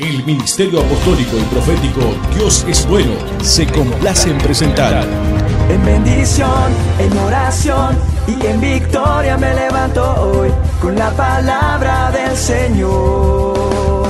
El Ministerio Apostólico y Profético Dios es Bueno se complace en presentar. En bendición, en oración y en victoria me levanto hoy con la palabra del Señor.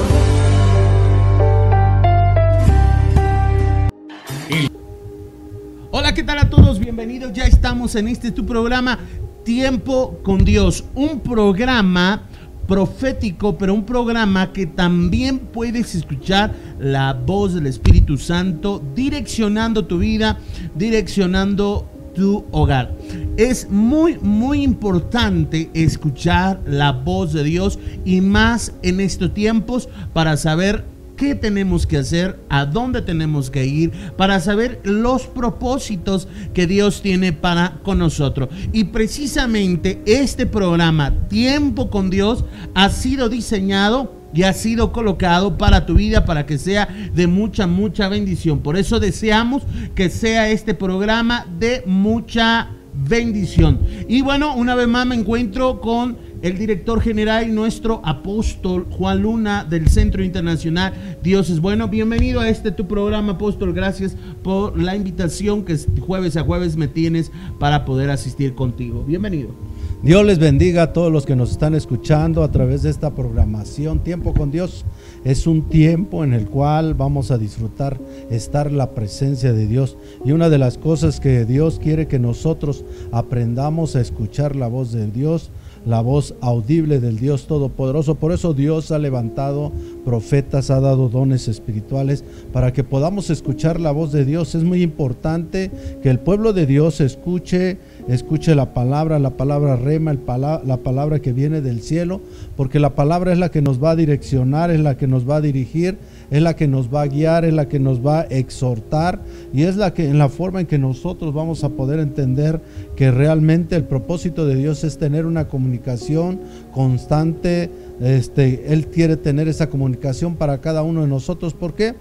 Hola, ¿qué tal a todos? Bienvenidos. Ya estamos en este tu programa Tiempo con Dios, un programa profético, pero un programa que también puedes escuchar la voz del Espíritu Santo direccionando tu vida, direccionando tu hogar. Es muy, muy importante escuchar la voz de Dios y más en estos tiempos para saber qué tenemos que hacer, a dónde tenemos que ir, para saber los propósitos que Dios tiene para con nosotros. Y precisamente este programa, Tiempo con Dios, ha sido diseñado y ha sido colocado para tu vida, para que sea de mucha, mucha bendición. Por eso deseamos que sea este programa de mucha bendición. Y bueno, una vez más me encuentro con el director general nuestro apóstol Juan Luna del Centro Internacional Dios es bueno. Bienvenido a este tu programa, apóstol. Gracias por la invitación que jueves a jueves me tienes para poder asistir contigo. Bienvenido. Dios les bendiga a todos los que nos están escuchando a través de esta programación. Tiempo con Dios es un tiempo en el cual vamos a disfrutar estar la presencia de Dios. Y una de las cosas que Dios quiere que nosotros aprendamos a escuchar la voz de Dios la voz audible del Dios Todopoderoso. Por eso Dios ha levantado profetas, ha dado dones espirituales para que podamos escuchar la voz de Dios. Es muy importante que el pueblo de Dios escuche, escuche la palabra, la palabra rema, la palabra que viene del cielo, porque la palabra es la que nos va a direccionar, es la que nos va a dirigir es la que nos va a guiar, es la que nos va a exhortar y es la que en la forma en que nosotros vamos a poder entender que realmente el propósito de Dios es tener una comunicación constante. Este, él quiere tener esa comunicación para cada uno de nosotros. ¿Por qué? Porque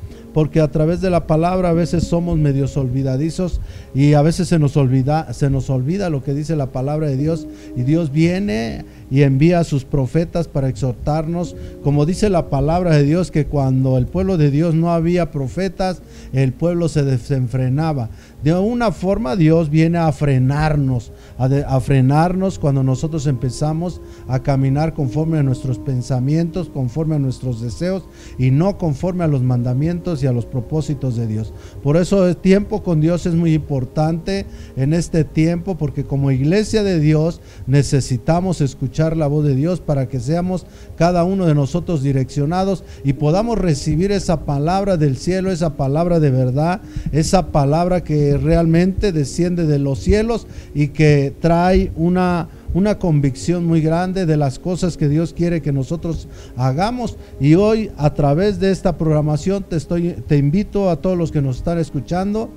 a través de la palabra a veces somos medios olvidadizos y a veces se nos olvida, se nos olvida lo que dice la palabra de Dios y Dios viene y envía a sus profetas para exhortarnos, como dice la palabra de Dios, que cuando el pueblo de Dios no había profetas, el pueblo se desenfrenaba. De una forma Dios viene a frenarnos, a, frenarnos cuando nosotros empezamos a caminar conforme a nuestros pensamientos, conforme a nuestros deseos y no conforme a los mandamientos y a los propósitos de Dios. Por eso el tiempo con Dios es muy importante en este tiempo porque como iglesia de Dios necesitamos escuchar la voz de Dios para que seamos cada uno de nosotros direccionados y podamos recibir esa palabra del cielo, esa palabra de verdad, esa palabra que realmente desciende de los cielos y que trae una, una convicción muy grande de las cosas que Dios quiere que nosotros hagamos. Y hoy a través de esta programación te, estoy, te invito a todos los que nos están escuchando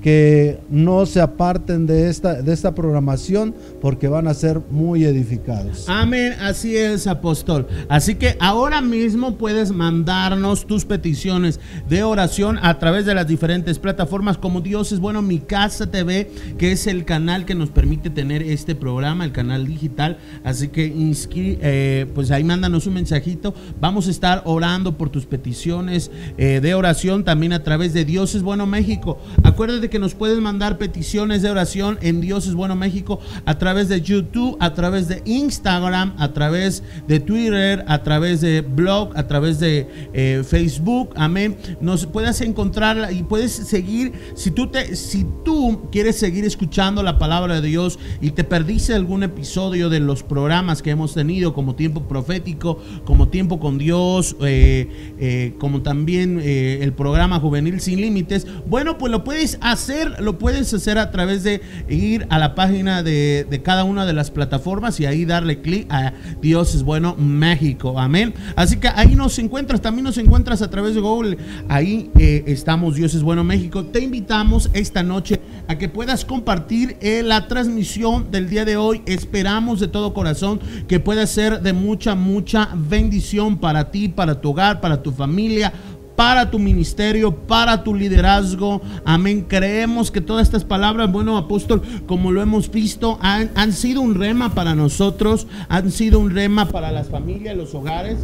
que no se aparten de esta, de esta programación porque van a ser muy edificados. Amén, así es, apóstol. Así que ahora mismo puedes mandarnos tus peticiones de oración a través de las diferentes plataformas como Dios es bueno, mi casa TV, que es el canal que nos permite tener este programa, el canal digital. Así que eh, pues ahí mándanos un mensajito. Vamos a estar orando por tus peticiones eh, de oración también a través de Dios es bueno México. Acuérdate que nos puedes mandar peticiones de oración en Dios es bueno México a través de YouTube, a través de Instagram, a través de Twitter, a través de blog, a través de eh, Facebook. Amén. Nos puedes encontrar y puedes seguir si tú te si tú quieres seguir escuchando la palabra de Dios y te perdiste algún episodio de los programas que hemos tenido como tiempo profético, como tiempo con Dios, eh, eh, como también el programa juvenil sin límites. Bueno, pues lo puedes hacer lo puedes hacer a través de ir a la página de, cada una de las plataformas y ahí darle clic a Dios es bueno México. Amén. Así que ahí nos encuentras, también nos encuentras a través de Google. Ahí eh, estamos, Dios es bueno México. Te invitamos esta noche a que puedas compartir eh, la transmisión del día de hoy. Esperamos de todo corazón que pueda ser de mucha, mucha bendición para ti, para tu hogar, para tu familia para tu ministerio, para tu liderazgo. Amén. Creemos que todas estas palabras, bueno, apóstol, como lo hemos visto, han, han sido un rema para nosotros, han sido un rema para las familias, los hogares.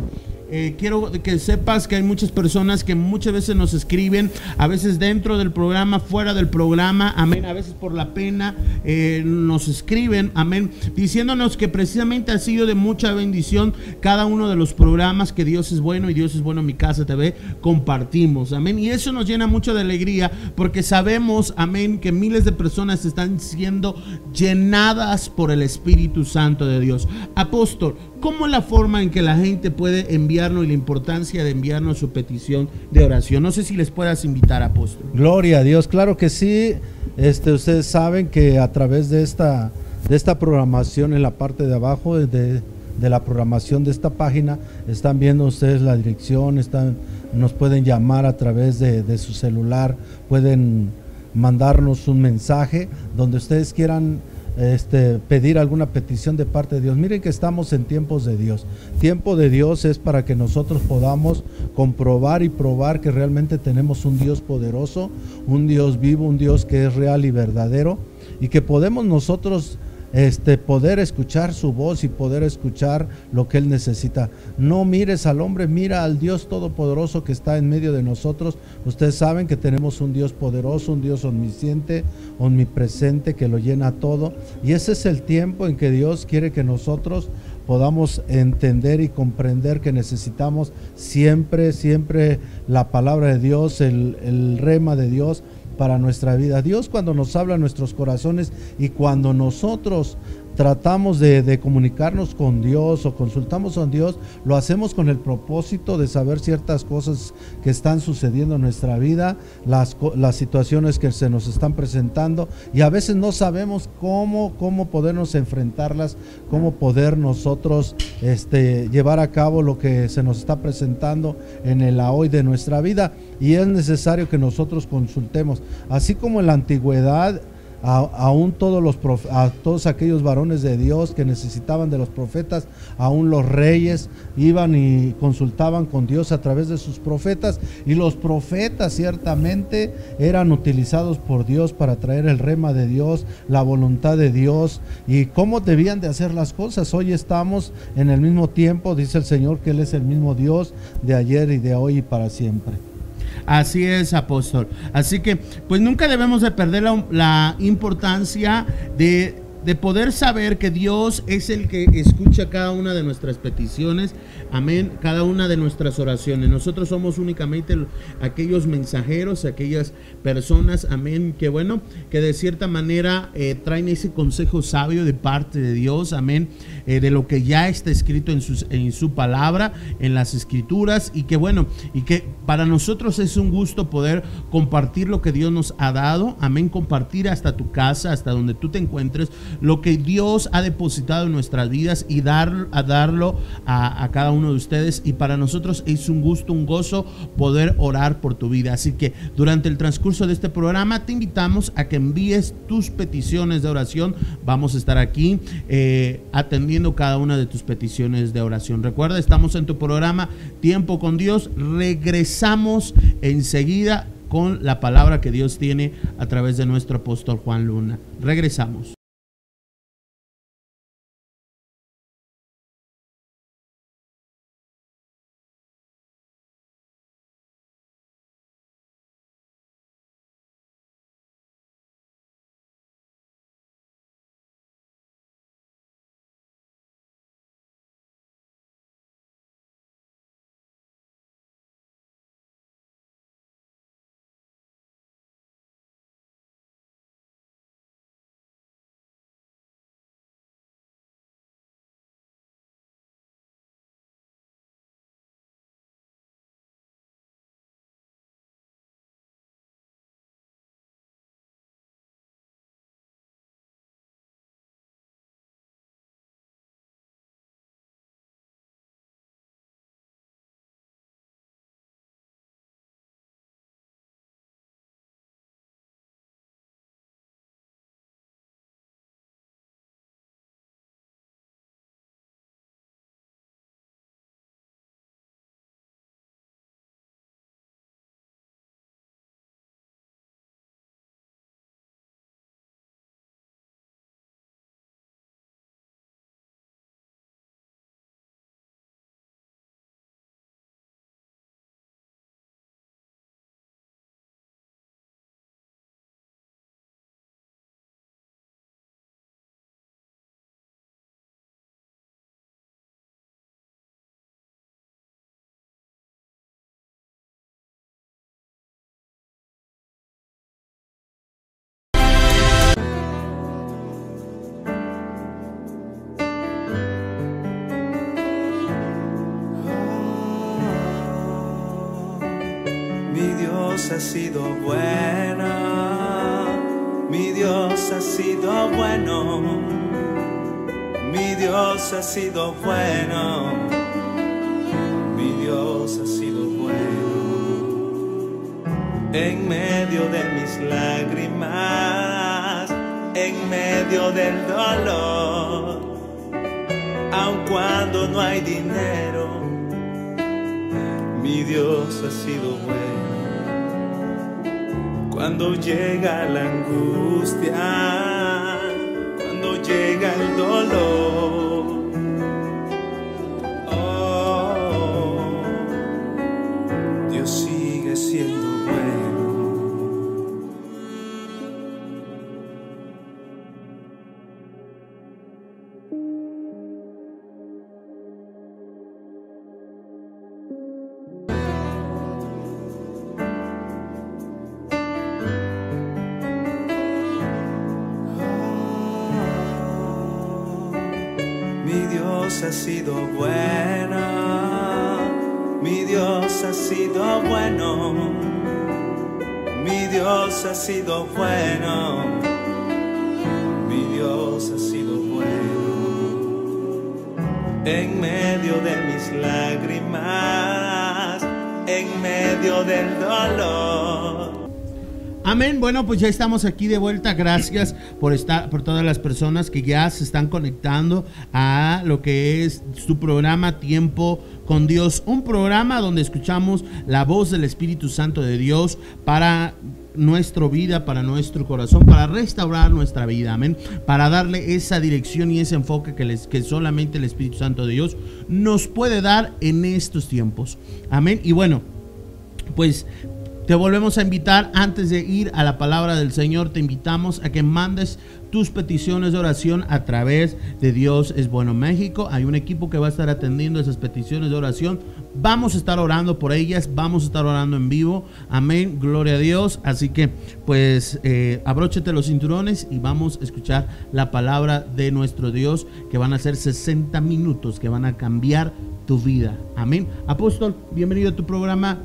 Eh, quiero que sepas que hay muchas personas que muchas veces nos escriben, a veces dentro del programa, fuera del programa, amén, a veces por la pena eh, nos escriben, amén, diciéndonos que precisamente ha sido de mucha bendición cada uno de los programas que Dios es bueno y Dios es bueno en mi casa TV, compartimos, amén, y eso nos llena mucho de alegría porque sabemos, amén, que miles de personas están siendo llenadas por el Espíritu Santo de Dios. Apóstol, ¿cómo la forma en que la gente puede enviarnos y la importancia de enviarnos su petición de oración? No sé si les puedas invitar, apóstol. Gloria a Dios, claro que sí. Este, ustedes saben que a través de esta, de esta programación en la parte de abajo de, de la programación de esta página, están viendo ustedes la dirección, están, nos pueden llamar a través de su celular, pueden mandarnos un mensaje donde ustedes quieran este, pedir alguna petición de parte de Dios. Miren que estamos en tiempos de Dios. Tiempo de Dios es para que nosotros podamos comprobar y probar que realmente tenemos un Dios poderoso, un Dios vivo, un Dios que es real y verdadero y que podemos nosotros este, poder escuchar su voz y poder escuchar lo que Él necesita. No mires al hombre, mira al Dios Todopoderoso que está en medio de nosotros. Ustedes saben que tenemos un Dios poderoso, un Dios omnisciente, omnipresente, que lo llena todo. Y ese es el tiempo en que Dios quiere que nosotros podamos entender y comprender que necesitamos siempre, siempre la palabra de Dios, el, el rema de Dios para nuestra vida. Dios cuando nos habla a nuestros corazones y cuando nosotros tratamos de, comunicarnos con Dios o consultamos con Dios, lo hacemos con el propósito de saber ciertas cosas que están sucediendo en nuestra vida, las, las situaciones que se nos están presentando y a veces no sabemos cómo, cómo podernos enfrentarlas, cómo poder nosotros este, llevar a cabo lo que se nos está presentando en el hoy de nuestra vida y es necesario que nosotros consultemos, así como en la antigüedad aún todos los a todos aquellos varones de Dios que necesitaban de los profetas, aún los reyes iban y consultaban con Dios a través de sus profetas y los profetas ciertamente eran utilizados por Dios para traer el rema de Dios, la voluntad de Dios y cómo debían de hacer las cosas. Hoy estamos en el mismo tiempo, dice el Señor que Él es el mismo Dios de ayer y de hoy y para siempre. Así es, apóstol. Así que, pues nunca debemos de perder la, la importancia de, de, poder saber que Dios es el que escucha cada una de nuestras peticiones, amén, cada una de nuestras oraciones. Nosotros somos únicamente aquellos mensajeros, aquellas personas, amén, que bueno, que de cierta manera eh, traen ese consejo sabio de parte de Dios, amén, eh, de lo que ya está escrito en, en su palabra, en las escrituras, y que bueno, y que para nosotros es un gusto poder compartir lo que Dios nos ha dado, amén, compartir hasta tu casa, hasta donde tú te encuentres, lo que Dios ha depositado en nuestras vidas y dar, a darlo a, cada uno de ustedes. Y para nosotros es un gusto, un gozo poder orar por tu vida. Así que durante el transcurso de este programa te invitamos a que envíes tus peticiones de oración. Vamos a estar aquí eh, atendiendo cada una de tus peticiones de oración. Recuerda, estamos en tu programa Tiempo con Dios. Regresamos enseguida con la palabra que Dios tiene a través de nuestro apóstol Juan Luna. Regresamos. Dios ha sido bueno, mi Dios ha sido bueno, mi Dios ha sido bueno, mi Dios ha sido bueno. En medio de mis lágrimas, en medio del dolor, aun cuando no hay dinero, mi Dios ha sido bueno. Cuando llega la angustia, cuando llega el dolor, sido bueno, mi Dios ha sido bueno. En medio de mis lágrimas, en medio del dolor. Amén. Bueno, pues ya estamos aquí de vuelta. Gracias por estar, por todas las personas que ya se están conectando a lo que es su programa Tiempo con Dios. Un programa donde escuchamos la voz del Espíritu Santo de Dios para nuestra vida, para nuestro corazón, para restaurar nuestra vida, amén, para darle esa dirección y ese enfoque que, les, que solamente el Espíritu Santo de Dios nos puede dar en estos tiempos, amén. Y bueno, pues te volvemos a invitar antes de ir a la palabra del Señor, te invitamos a que mandes tus peticiones de oración a través de Dios es bueno México. Hay un equipo que va a estar atendiendo esas peticiones de oración. Vamos a estar orando por ellas, vamos a estar orando en vivo. Amén, gloria a Dios. Así que pues eh, abróchete los cinturones y vamos a escuchar la palabra de nuestro Dios que van a ser 60 minutos que van a cambiar tu vida. Amén. Apóstol, bienvenido a tu programa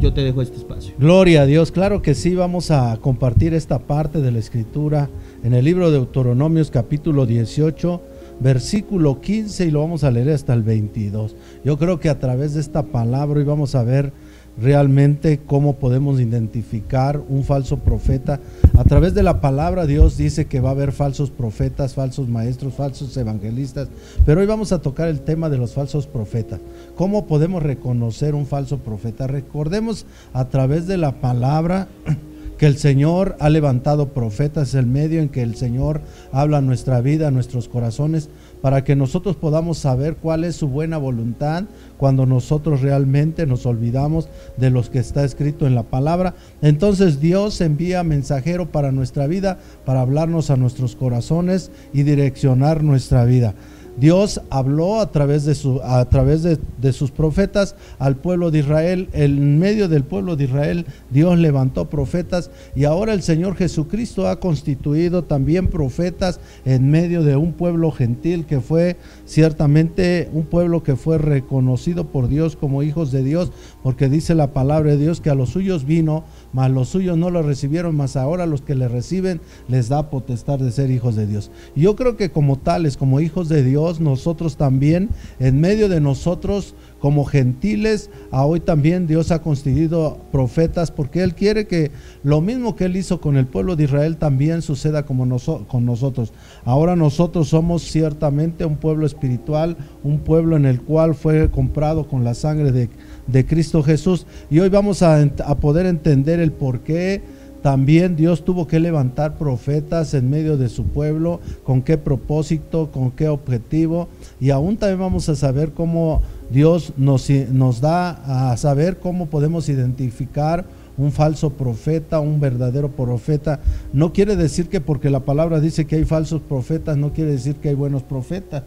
yo te dejo este espacio. Gloria a Dios, claro que sí, vamos a compartir esta parte de la escritura en el libro de Deuteronomios capítulo 18, versículo 15 y lo vamos a leer hasta el 22. Yo creo que a través de esta palabra hoy vamos a ver realmente cómo podemos identificar un falso profeta. A través de la palabra Dios dice que va a haber falsos profetas, falsos maestros, falsos evangelistas, pero hoy vamos a tocar el tema de los falsos profetas. ¿Cómo podemos reconocer un falso profeta? Recordemos a través de la palabra que el Señor ha levantado profetas, es el medio en que el Señor habla nuestra vida, nuestros corazones, para que nosotros podamos saber cuál es su buena voluntad cuando nosotros realmente nos olvidamos de los que está escrito en la palabra. Entonces Dios envía mensajero para nuestra vida, para hablarnos a nuestros corazones y direccionar nuestra vida. Dios habló a través, de, su, a través de, de, sus profetas al pueblo de Israel. En medio del pueblo de Israel Dios levantó profetas y ahora el Señor Jesucristo ha constituido también profetas en medio de un pueblo gentil que fue ciertamente un pueblo que fue reconocido por Dios como hijos de Dios, porque dice la palabra de Dios que a los suyos vino, mas los suyos no lo recibieron, mas ahora los que le reciben les da potestad de ser hijos de Dios. Yo creo que como tales, como hijos de Dios, nosotros también, en medio de nosotros, como gentiles, a hoy también Dios ha constituido profetas porque Él quiere que lo mismo que Él hizo con el pueblo de Israel también suceda como con nosotros. Ahora nosotros somos ciertamente un pueblo espiritual, un pueblo en el cual fue comprado con la sangre de, de Cristo Jesús. Y hoy vamos a, a poder entender el por qué también Dios tuvo que levantar profetas en medio de su pueblo, con qué propósito, con qué objetivo. Y aún también vamos a saber cómo Dios nos, nos da a saber cómo podemos identificar un falso profeta, un verdadero profeta. No quiere decir que porque la palabra dice que hay falsos profetas, no quiere decir que hay buenos profetas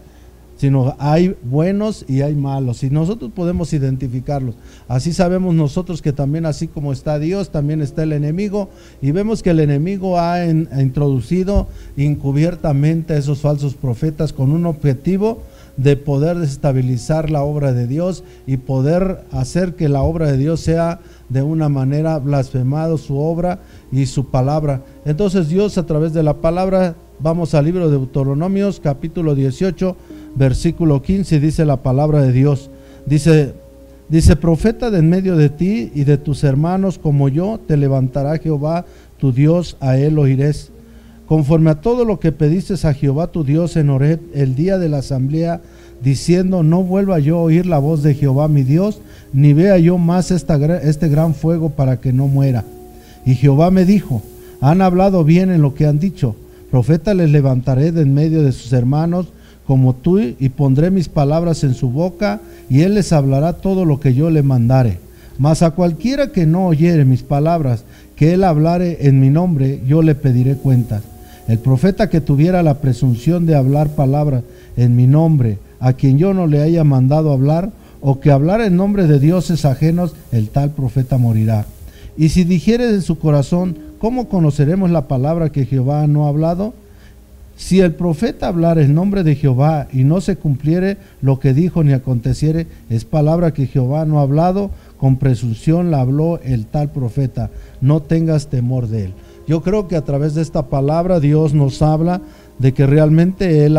sino hay buenos y hay malos y nosotros podemos identificarlos. Así sabemos nosotros que también así como está Dios, también está el enemigo y vemos que el enemigo ha, ha introducido encubiertamente a esos falsos profetas con un objetivo de poder desestabilizar la obra de Dios y poder hacer que la obra de Dios sea de una manera blasfemado su obra y su palabra. Entonces Dios a través de la palabra, vamos al libro de Deuteronomios capítulo 18, versículo 15, dice la palabra de Dios. Dice, dice, profeta de en medio de ti y de tus hermanos como yo, te levantará Jehová tu Dios, a él oirés. Conforme a todo lo que pediste a Jehová tu Dios en Oreb el día de la asamblea, diciendo, no vuelva yo a oír la voz de Jehová mi Dios, ni vea yo más este gran fuego para que no muera. Y Jehová me dijo, han hablado bien en lo que han dicho, profeta les levantaré de en medio de sus hermanos como tú y pondré mis palabras en su boca y él les hablará todo lo que yo le mandare. Mas a cualquiera que no oyere mis palabras, que él hablare en mi nombre, yo le pediré cuentas. El profeta que tuviera la presunción de hablar palabras en mi nombre, a quien yo no le haya mandado hablar, o que hablar en nombre de dioses ajenos, el tal profeta morirá. Y si dijere en su corazón, ¿cómo conoceremos la palabra que Jehová no ha hablado? Si el profeta hablar en nombre de Jehová y no se cumpliere lo que dijo ni aconteciere, es palabra que Jehová no ha hablado, con presunción la habló el tal profeta. No tengas temor de él. Yo creo que a través de esta palabra Dios nos habla de que realmente él,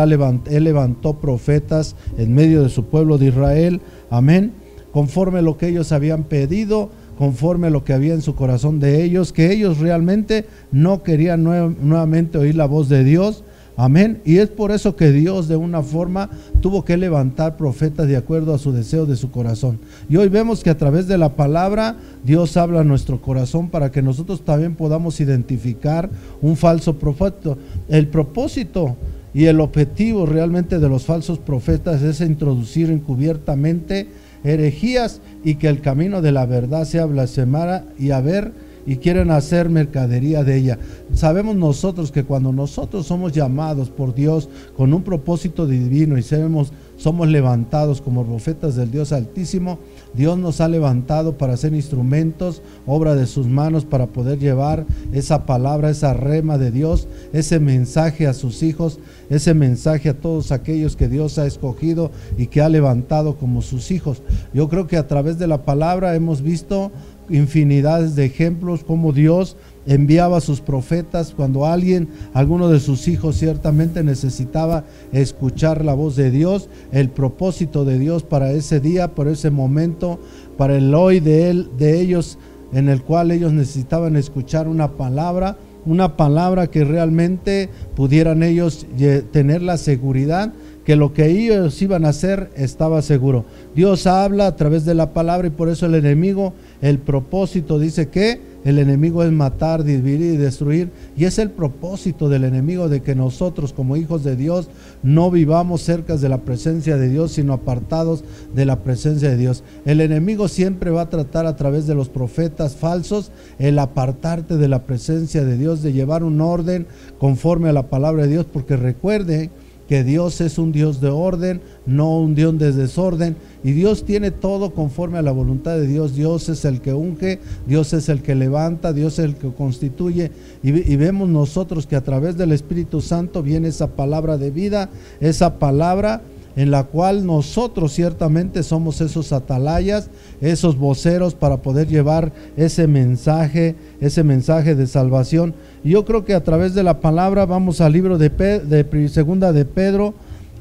levantó profetas en medio de su pueblo de Israel Amén. Conforme lo que ellos habían pedido, conforme a lo que había en su corazón de ellos, que ellos realmente no querían nuevamente oír la voz de Dios. Amén. Y es por eso que Dios de una forma tuvo que levantar profetas de acuerdo a su deseo de su corazón. Y hoy vemos que a través de la palabra Dios habla a nuestro corazón para que nosotros también podamos identificar un falso profeta. El propósito y el objetivo realmente de los falsos profetas es introducir encubiertamente herejías y que el camino de la verdad sea blasfemada y a ver y quieren hacer mercadería de ella. Sabemos nosotros que cuando nosotros somos llamados por Dios con un propósito divino y sabemos, somos levantados como profetas del Dios Altísimo, Dios nos ha levantado para ser instrumentos, obra de sus manos, para poder llevar esa palabra, esa rema de Dios, ese mensaje a sus hijos, ese mensaje a todos aquellos que Dios ha escogido y que ha levantado como sus hijos. Yo creo que a través de la palabra hemos visto infinidades de ejemplos como Dios enviaba a sus profetas cuando alguien, alguno de sus hijos ciertamente necesitaba escuchar la voz de Dios, el propósito de Dios para ese día, por ese momento, para el hoy de él, de ellos en el cual ellos necesitaban escuchar una palabra, una palabra que realmente pudieran ellos tener la seguridad que lo que ellos iban a hacer estaba seguro. Dios habla a través de la palabra y por eso el enemigo, el propósito dice que el enemigo es matar, dividir y destruir. Y es el propósito del enemigo de que nosotros como hijos de Dios no vivamos cerca de la presencia de Dios, sino apartados de la presencia de Dios. El enemigo siempre va a tratar a través de los profetas falsos el apartarte de la presencia de Dios, de llevar un orden conforme a la palabra de Dios, porque recuerde que Dios es un Dios de orden, no un Dios de desorden. Y Dios tiene todo conforme a la voluntad de Dios. Dios es el que unge, Dios es el que levanta, Dios es el que constituye. Y, y, vemos nosotros que a través del Espíritu Santo viene esa palabra de vida, esa palabra en la cual nosotros ciertamente somos esos atalayas, esos voceros para poder llevar ese mensaje, ese mensaje de salvación. Y yo creo que a través de la palabra vamos al libro de, de segunda de Pedro,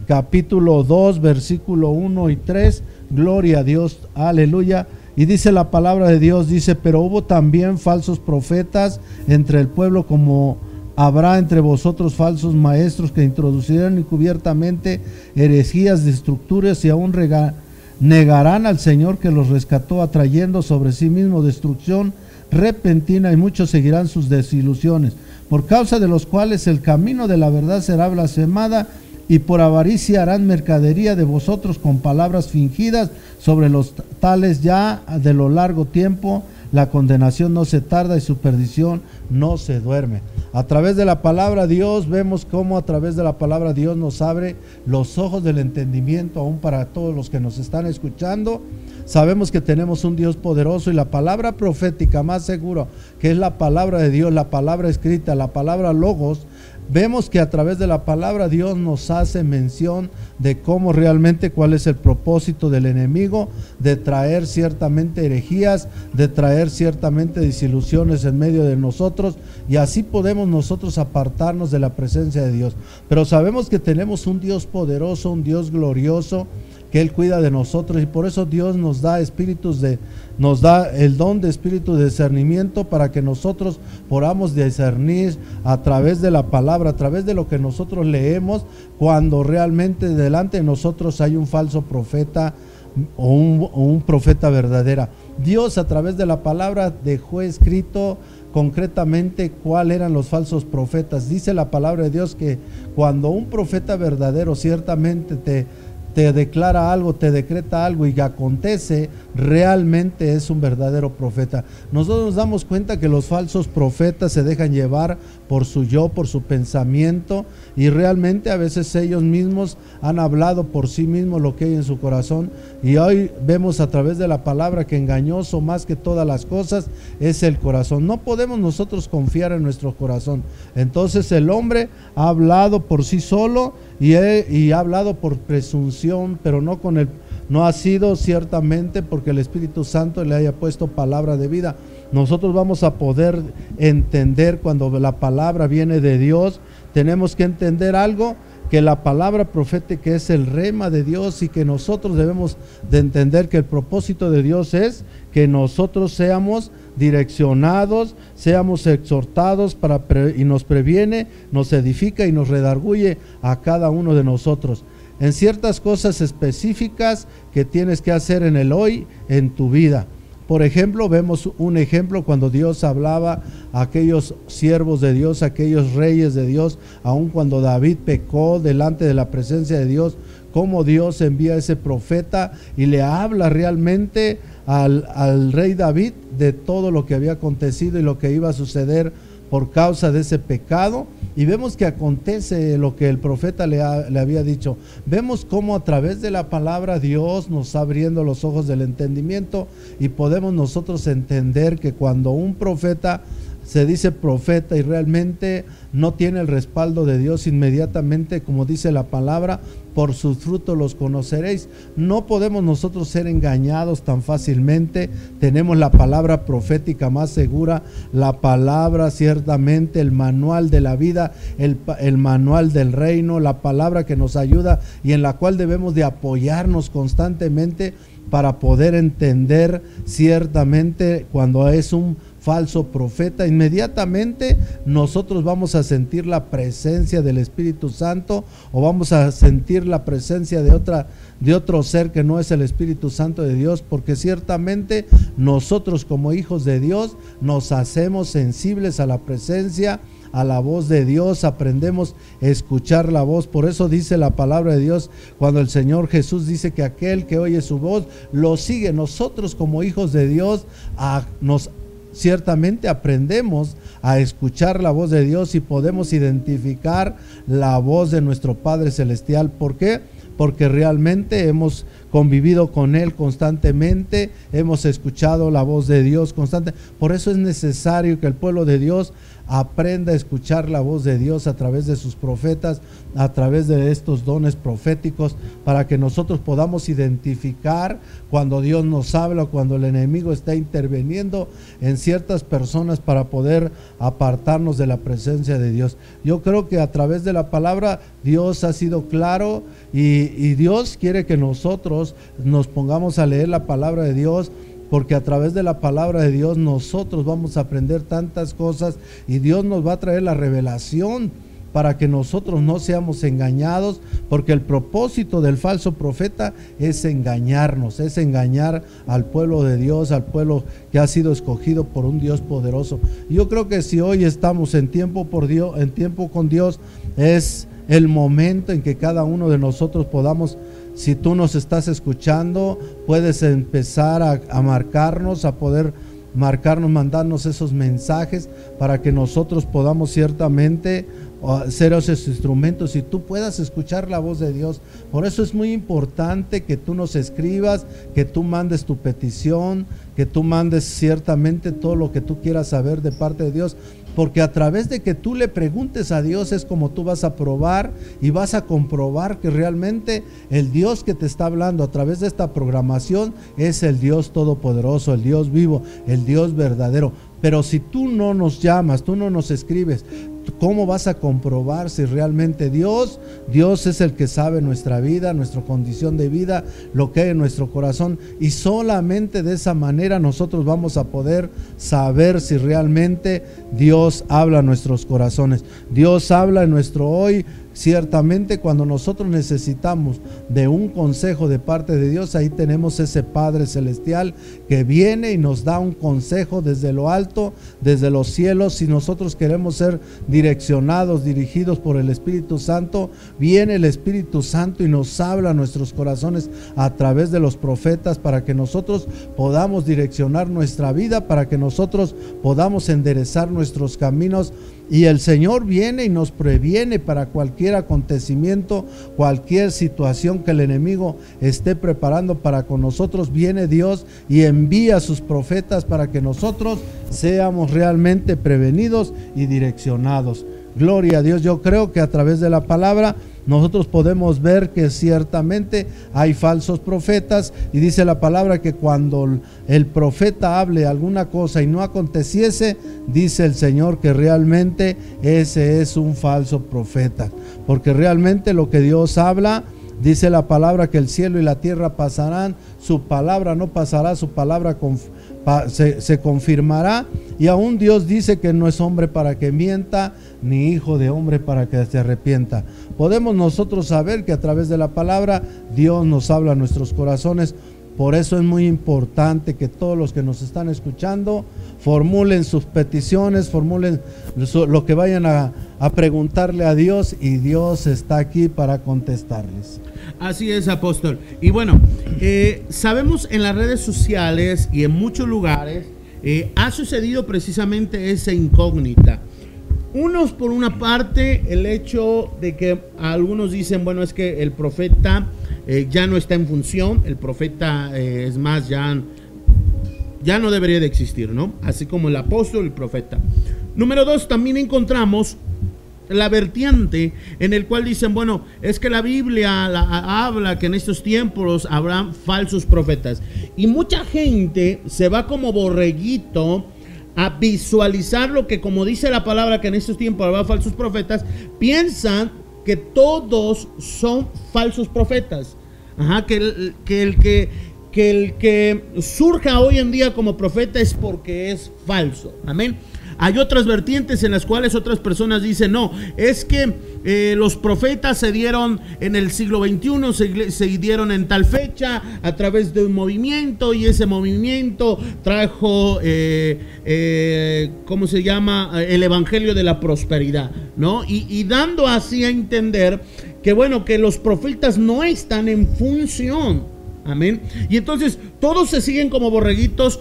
capítulo 2, versículo 1 y 3. Gloria a Dios, aleluya. Y dice la palabra de Dios, dice, pero hubo también falsos profetas entre el pueblo como Habrá entre vosotros falsos maestros que introducirán encubiertamente herejías destructuras y aún negarán al Señor que los rescató, atrayendo sobre sí mismo destrucción repentina y muchos seguirán sus desilusiones, por causa de los cuales el camino de la verdad será blasfemada y por avaricia harán mercadería de vosotros con palabras fingidas sobre los tales ya de lo largo tiempo la condenación no se tarda y su perdición no se duerme. A través de la palabra Dios vemos cómo a través de la palabra Dios nos abre los ojos del entendimiento aún para todos los que nos están escuchando. sabemos que tenemos un Dios poderoso y la palabra profética más seguro, que es la palabra de Dios, la palabra escrita, la palabra logos, vemos que a través de la palabra Dios nos hace mención de cómo realmente cuál es el propósito del enemigo de traer ciertamente herejías, de traer ciertamente disilusiones en medio de nosotros y así podemos nosotros apartarnos de la presencia de Dios. Pero sabemos que tenemos un Dios poderoso, un Dios glorioso, que Él cuida de nosotros y por eso Dios nos da espíritus de, nos da el don de espíritu de discernimiento para que nosotros podamos discernir a través de la palabra, a través de lo que nosotros leemos, cuando realmente delante de nosotros hay un falso profeta o un, profeta verdadera. Dios a través de la palabra dejó escrito concretamente cuáles eran los falsos profetas. Dice la palabra de Dios que cuando un profeta verdadero ciertamente te te declara algo, te decreta algo y que acontece, realmente es un verdadero profeta. Nosotros nos damos cuenta que los falsos profetas se dejan llevar por su yo, por su pensamiento y realmente a veces ellos mismos han hablado por sí mismos lo que hay en su corazón y hoy vemos a través de la palabra que engañoso más que todas las cosas es el corazón. No podemos nosotros confiar en nuestro corazón. Entonces el hombre ha hablado por sí solo y, y ha hablado por presunción, pero no con el no ha sido ciertamente porque el Espíritu Santo le haya puesto palabra de vida. Nosotros vamos a poder entender cuando la palabra viene de Dios, tenemos que entender algo que la palabra profética es el rema de Dios y que nosotros debemos de entender que el propósito de Dios es que nosotros seamos direccionados, seamos exhortados para y nos previene, nos edifica y nos redarguye a cada uno de nosotros en ciertas cosas específicas que tienes que hacer en el hoy, en tu vida. Por ejemplo, vemos un ejemplo cuando Dios hablaba a aquellos siervos de Dios, aquellos reyes de Dios, aun cuando David pecó delante de la presencia de Dios, cómo Dios envía a ese profeta y le habla realmente al, al rey David de todo lo que había acontecido y lo que iba a suceder por causa de ese pecado. Y vemos que acontece lo que el profeta le, había dicho. Vemos cómo a través de la palabra Dios nos abriendo los ojos del entendimiento y podemos nosotros entender que cuando un profeta se dice profeta y realmente no tiene el respaldo de Dios inmediatamente, como dice la palabra, por sus frutos los conoceréis. No podemos nosotros ser engañados tan fácilmente. Tenemos la palabra profética más segura, la palabra ciertamente, el manual de la vida, el, el manual del reino, la palabra que nos ayuda y en la cual debemos de apoyarnos constantemente para poder entender ciertamente cuando es un falso profeta, inmediatamente nosotros vamos a sentir la presencia del Espíritu Santo o vamos a sentir la presencia de otra de otro ser que no es el Espíritu Santo de Dios, porque ciertamente nosotros como hijos de Dios nos hacemos sensibles a la presencia a la voz de Dios, aprendemos a escuchar la voz. Por eso dice la palabra de Dios cuando el Señor Jesús dice que aquel que oye su voz lo sigue. Nosotros como hijos de Dios a, nos ciertamente aprendemos a escuchar la voz de Dios y podemos identificar la voz de nuestro Padre Celestial. ¿Por qué? Porque realmente hemos convivido con Él constantemente, hemos escuchado la voz de Dios constante. Por eso es necesario que el pueblo de Dios aprenda a escuchar la voz de Dios a través de sus profetas, a través de estos dones proféticos, para que nosotros podamos identificar cuando Dios nos habla, cuando el enemigo está interviniendo en ciertas personas para poder apartarnos de la presencia de Dios. Yo creo que a través de la palabra Dios ha sido claro y, y Dios quiere que nosotros nos pongamos a leer la palabra de Dios porque a través de la palabra de Dios nosotros vamos a aprender tantas cosas y Dios nos va a traer la revelación para que nosotros no seamos engañados, porque el propósito del falso profeta es engañarnos, es engañar al pueblo de Dios, al pueblo que ha sido escogido por un Dios poderoso. Yo creo que si hoy estamos en tiempo por Dios, en tiempo con Dios, es el momento en que cada uno de nosotros podamos si tú nos estás escuchando, puedes empezar a, marcarnos, a poder marcarnos, mandarnos esos mensajes para que nosotros podamos ciertamente ser esos instrumentos y tú puedas escuchar la voz de Dios. Por eso es muy importante que tú nos escribas, que tú mandes tu petición, que tú mandes ciertamente todo lo que tú quieras saber de parte de Dios. Porque a través de que tú le preguntes a Dios es como tú vas a probar y vas a comprobar que realmente el Dios que te está hablando a través de esta programación es el Dios todopoderoso, el Dios vivo, el Dios verdadero. Pero si tú no nos llamas, tú no nos escribes, ¿Cómo vas a comprobar si realmente Dios, Dios es el que sabe nuestra vida, nuestra condición de vida, lo que hay en nuestro corazón? Y solamente de esa manera nosotros vamos a poder saber si realmente Dios habla en nuestros corazones. Dios habla en nuestro hoy, Ciertamente cuando nosotros necesitamos de un consejo de parte de Dios, ahí tenemos ese Padre Celestial que viene y nos da un consejo desde lo alto, desde los cielos. Si nosotros queremos ser direccionados, dirigidos por el Espíritu Santo, viene el Espíritu Santo y nos habla a nuestros corazones a través de los profetas para que nosotros podamos direccionar nuestra vida, para que nosotros podamos enderezar nuestros caminos y el Señor viene y nos previene para cualquier acontecimiento, cualquier situación que el enemigo esté preparando para con nosotros. Viene Dios y envía a sus profetas para que nosotros seamos realmente prevenidos y direccionados. Gloria a Dios. Yo creo que a través de la palabra nosotros podemos ver que ciertamente hay falsos profetas y dice la palabra que cuando el profeta hable alguna cosa y no aconteciese, dice el Señor que realmente ese es un falso profeta, porque realmente lo que Dios habla, dice la palabra que el cielo y la tierra pasarán, su palabra no pasará, su palabra se, confirmará y aún Dios dice que no es hombre para que mienta, ni hijo de hombre para que se arrepienta. Podemos nosotros saber que a través de la palabra Dios nos habla a nuestros corazones. Por eso es muy importante que todos los que nos están escuchando formulen sus peticiones, formulen lo que vayan a, preguntarle a Dios y Dios está aquí para contestarles. Así es, apóstol. Y bueno, eh, sabemos en las redes sociales y en muchos lugares eh, ha sucedido precisamente esa incógnita. Unos por una parte el hecho de que algunos dicen, bueno, es que el profeta eh, ya no está en función, el profeta eh, es más, ya, ya no debería de existir, ¿no? Así como el apóstol el profeta. Número dos, también encontramos la vertiente en el cual dicen, bueno, es que la Biblia habla que en estos tiempos habrá falsos profetas. Y mucha gente se va como borreguito a visualizar lo que, como dice la palabra, que en estos tiempos habrá falsos profetas, piensan que todos son falsos profetas. Ajá, que el que, que, el que surja hoy en día como profeta es porque es falso. Amén. Hay otras vertientes en las cuales otras personas dicen, no, es que eh, los profetas se dieron en el siglo XXI, se, dieron en tal fecha a través de un movimiento y ese movimiento trajo, eh, eh, ¿cómo se llama? El Evangelio de la Prosperidad, ¿no? Y dando así a entender que bueno, que los profetas no están en función Amén. Y entonces todos se siguen como borreguitos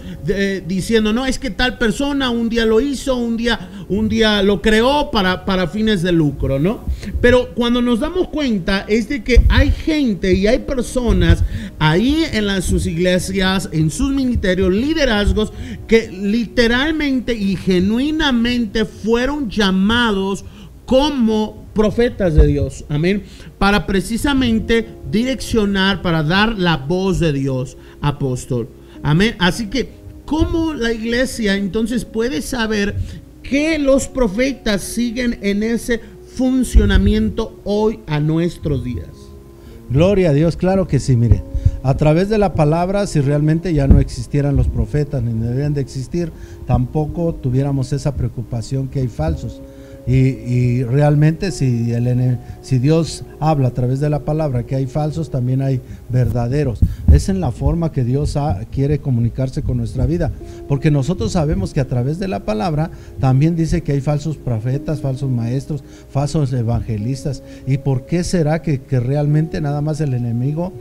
diciendo, no, es que tal persona un día lo hizo, un día, un día lo creó para, para fines de lucro, ¿no? Pero cuando nos damos cuenta es de que hay gente y hay personas ahí en las, sus iglesias, en sus ministerios, liderazgos, que literalmente y genuinamente fueron llamados como profetas de Dios, amén, para precisamente direccionar, para dar la voz de Dios, apóstol, amén. Así que, ¿cómo la iglesia entonces puede saber que los profetas siguen en ese funcionamiento hoy a nuestros días? Gloria a Dios, claro que sí, mire. A través de la palabra, si realmente ya no existieran los profetas ni deberían de existir, tampoco tuviéramos esa preocupación que hay falsos. Y, realmente si, el, si Dios habla a través de la palabra que hay falsos, también hay verdaderos. es en la forma que Dios quiere comunicarse con nuestra vida. Porque nosotros sabemos que a través de la palabra también dice que hay falsos profetas, falsos maestros, falsos evangelistas. ¿Y por qué será que, que realmente nada más el enemigo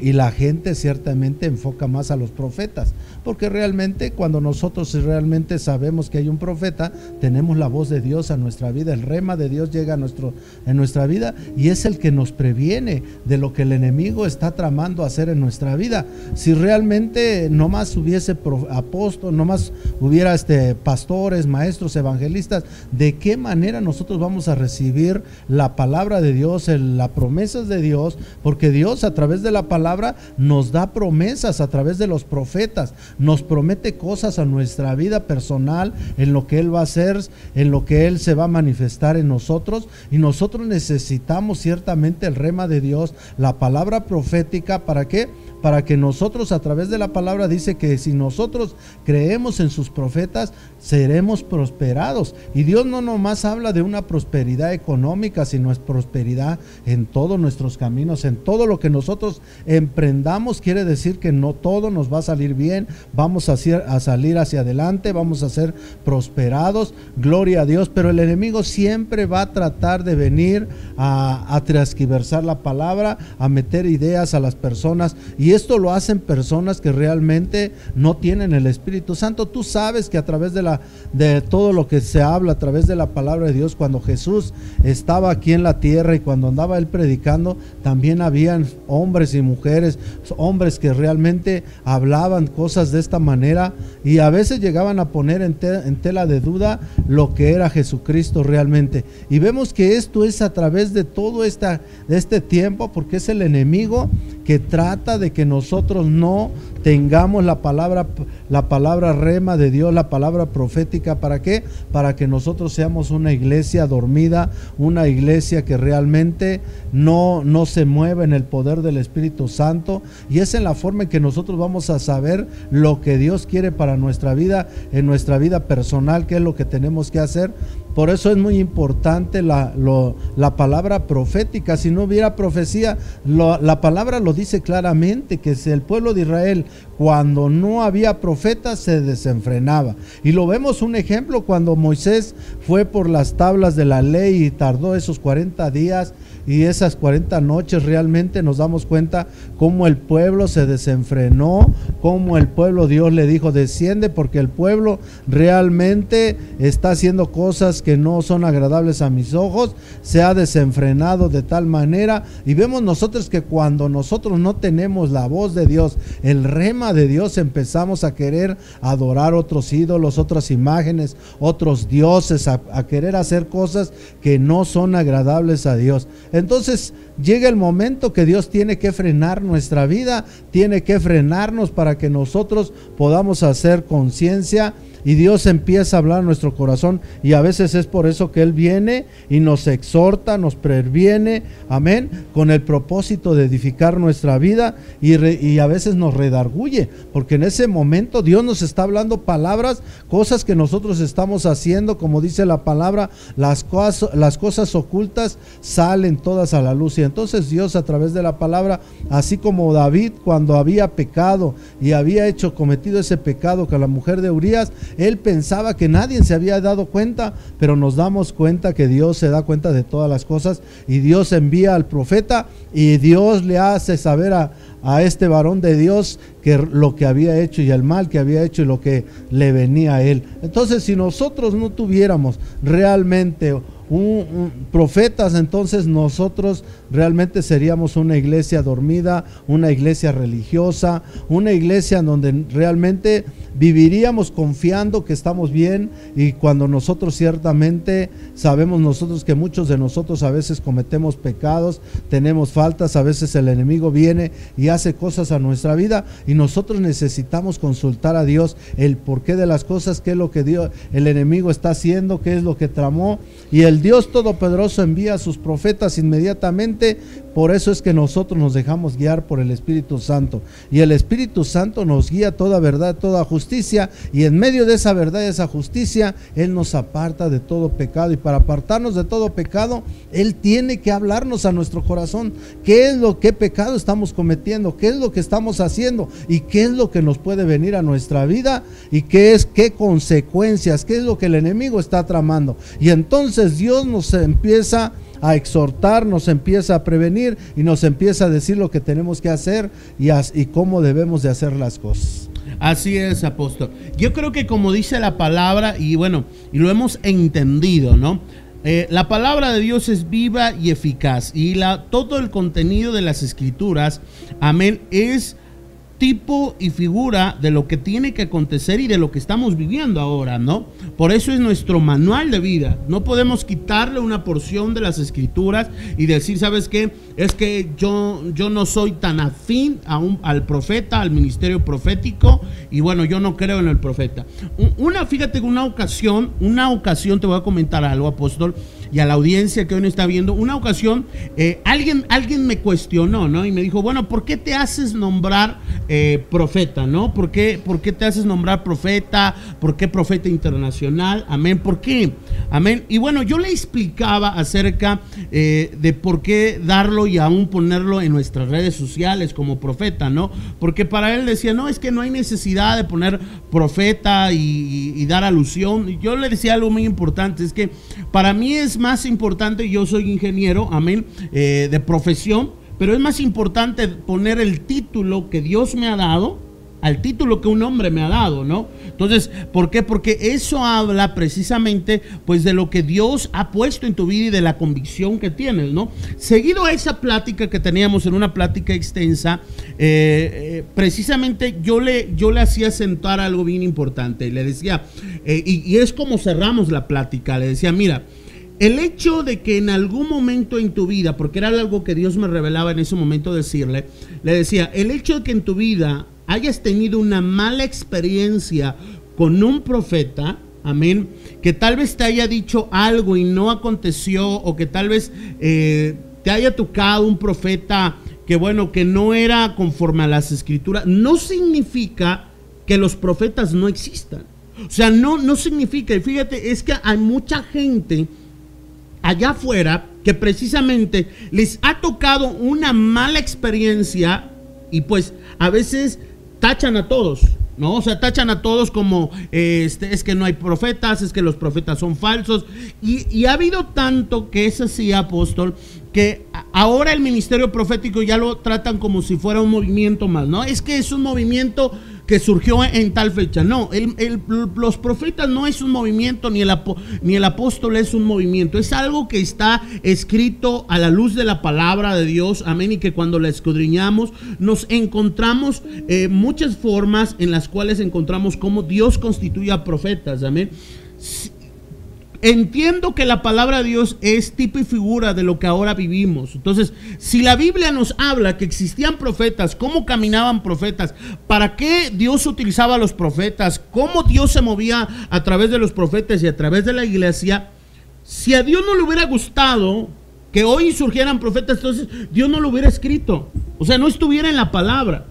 y la gente ciertamente enfoca más a los profetas? Porque realmente cuando nosotros realmente sabemos que hay un profeta, tenemos la voz de Dios a nuestra vida, el rema de Dios llega a nuestro, en nuestra vida y es el que nos previene de lo que el enemigo está tramando hacer en nuestra vida. Si realmente no más hubiese apóstol, no más hubiera este, pastores, maestros, evangelistas, ¿de qué manera nosotros vamos a recibir la palabra de Dios, las promesas de Dios? Porque Dios a través de la palabra nos da promesas, a través de los profetas, nos promete cosas a nuestra vida personal, en lo que Él va a hacer, en lo que Él se va a manifestar en nosotros y nosotros necesitamos ciertamente el rema de Dios, la palabra profética, ¿para qué? Para que nosotros a través de la palabra dice que si nosotros creemos en sus profetas, seremos prosperados. Y Dios no nomás habla de una prosperidad económica, sino es prosperidad en todos nuestros caminos, en todo lo que nosotros emprendamos. Quiere decir que no todo nos va a salir bien, vamos a, salir hacia adelante, vamos a ser prosperados, gloria a Dios, pero el enemigo siempre va a tratar de venir a, transquiversar la palabra, a meter ideas a las personas. Y esto lo hacen personas que realmente no tienen el Espíritu Santo. Tú sabes que a través de, la, de todo lo que se habla, a través de la palabra de Dios, cuando Jesús estaba aquí en la tierra y cuando andaba él predicando, también habían hombres y mujeres, hombres que realmente hablaban cosas de esta manera y a veces llegaban a poner en, tela de duda lo que era Jesucristo realmente. Y vemos que esto es a través de todo esta, este tiempo, porque es el enemigo que trata de que nosotros no tengamos la palabra, la palabra rema de Dios, la palabra profética. ¿Para qué? Para que nosotros seamos una iglesia dormida, una iglesia que realmente no, no se mueve en el poder del Espíritu Santo. Y es en la forma en que nosotros vamos a saber lo que Dios quiere para nuestra vida, en nuestra vida personal, qué es lo que tenemos que hacer. Por eso es muy importante la, la palabra profética. Si no hubiera profecía, la palabra lo dice claramente, que si el pueblo de Israel cuando no había profetas se desenfrenaba. Y lo vemos un ejemplo cuando Moisés fue por las tablas de la ley y tardó esos 40 días y esas 40 noches realmente nos damos cuenta cómo el pueblo se desenfrenó, cómo el pueblo Dios le dijo, desciende porque el pueblo realmente está haciendo cosas que no son agradables a mis ojos, se ha desenfrenado de tal manera y vemos nosotros que cuando nosotros no tenemos la voz de Dios, el rema de Dios, empezamos a querer adorar otros ídolos, otras imágenes, otros dioses, a, querer hacer cosas que no son agradables a Dios. Entonces llega el momento que Dios tiene que frenar nuestra vida, tiene que frenarnos para que nosotros podamos hacer conciencia y Dios empieza a hablar a nuestro corazón y a veces es por eso que Él viene y nos exhorta, nos previene, amén, con el propósito de edificar nuestra vida y, a veces nos redarguye, porque en ese momento Dios nos está hablando palabras, cosas que nosotros estamos haciendo, como dice la palabra, las cosas, las cosas ocultas salen todas a la luz y entonces Dios a través de la palabra, así como David cuando había pecado y había hecho cometido ese pecado con la mujer de Urias, él pensaba que nadie se había dado cuenta, pero nos damos cuenta que Dios se da cuenta de todas las cosas y Dios envía al profeta y Dios le hace saber a, a este varón de Dios que lo que había hecho y el mal que había hecho y lo que le venía a él. Entonces, si nosotros no tuviéramos realmente un, profetas, entonces nosotros realmente seríamos una iglesia dormida, una iglesia religiosa, una iglesia donde realmente viviríamos confiando que estamos bien y cuando nosotros ciertamente sabemos nosotros que muchos de nosotros a veces cometemos pecados, tenemos faltas, a veces el enemigo viene y hace cosas a nuestra vida y nosotros necesitamos consultar a Dios el porqué de las cosas, qué es lo que Dios, el enemigo está haciendo, qué es lo que tramó y el Dios Todopoderoso envía a sus profetas inmediatamente Por eso es que nosotros nos dejamos guiar por el Espíritu Santo. Y el Espíritu Santo nos guía toda verdad, toda justicia. Y en medio de esa verdad y esa justicia, Él nos aparta de todo pecado. Y para apartarnos de todo pecado, Él tiene que hablarnos a nuestro corazón. ¿Qué es lo que pecado estamos cometiendo? ¿Qué es lo que estamos haciendo? ¿Y qué es lo que nos puede venir a nuestra vida? ¿Y qué es qué consecuencias? ¿Qué es lo que el enemigo está tramando? Y entonces Dios nos empieza a exhortar, nos empieza a prevenir y nos empieza a decir lo que tenemos que hacer y, y cómo debemos de hacer las cosas. Así es, apóstol. Yo creo que como dice la palabra, y bueno, y lo hemos entendido, ¿no? Eh, la palabra de Dios es viva y eficaz y la, todo el contenido de las escrituras, amén, es tipo y figura de lo que tiene que acontecer y de lo que estamos viviendo ahora, ¿no? Por eso es nuestro manual de vida. No podemos quitarle una porción de las escrituras y decir, ¿sabes qué? Es que yo, yo no soy tan afín a al profeta, al ministerio profético, y bueno, yo no creo en el profeta. Una, fíjate, una ocasión, una ocasión, te voy a comentar algo, apóstol y a la audiencia que hoy nos está viendo, una ocasión eh, alguien, alguien me cuestionó, ¿no? Y me dijo, bueno, ¿por qué te haces nombrar eh, profeta, ¿no? ¿Por qué, ¿Por qué te haces nombrar profeta? ¿Por qué profeta internacional? Amén. ¿Por qué? Amén. Y bueno, yo le explicaba acerca eh, de por qué darlo y aún ponerlo en nuestras redes sociales como profeta, ¿no? Porque para él decía, no, es que no hay necesidad de poner profeta y, dar alusión. Yo le decía algo muy importante, es que para mí es más importante, yo soy ingeniero, amén, eh, de profesión, pero es más importante poner el título que Dios me ha dado al título que un hombre me ha dado, ¿no? Entonces, ¿por qué? Porque eso habla precisamente pues de lo que Dios ha puesto en tu vida y de la convicción que tienes, ¿no? Seguido a esa plática que teníamos en una plática extensa, eh, eh, precisamente yo le, yo le hacía sentar algo bien importante, le decía, y, y es como cerramos la plática, le decía, mira, el hecho de que en algún momento en tu vida, porque era algo que Dios me revelaba en ese momento decirle, le decía, el hecho de que en tu vida hayas tenido una mala experiencia con un profeta, amén, que tal vez te haya dicho algo y no aconteció, o que tal vez eh, te haya tocado un profeta que bueno, que no era conforme a las escrituras, no significa que los profetas no existan. O sea, no, no significa, y fíjate, es que hay mucha gente allá afuera que precisamente les ha tocado una mala experiencia y pues a veces tachan a todos, ¿no? O sea, tachan a todos como este, es que no hay profetas, es que los profetas son falsos. Y, y ha habido tanto que es así, apóstol, que ahora el ministerio profético ya lo tratan como si fuera un movimiento más, ¿no? Es que es un movimiento que surgió en tal fecha. No, los profetas no es un movimiento, ni el, ni el apóstol es un movimiento. Es algo que está escrito a la luz de la palabra de Dios. Amén. Y que cuando la escudriñamos nos encontramos eh, muchas formas en las cuales encontramos cómo Dios constituye a profetas. Amén. Entiendo que la palabra de Dios es tipo y figura de lo que ahora vivimos. Entonces, si la Biblia nos habla que existían profetas, cómo caminaban profetas, para qué Dios utilizaba a los profetas, cómo Dios se movía a través de los profetas y a través de la iglesia, si a Dios no le hubiera gustado que hoy surgieran profetas, entonces Dios no lo hubiera escrito. O sea, no estuviera en la palabra.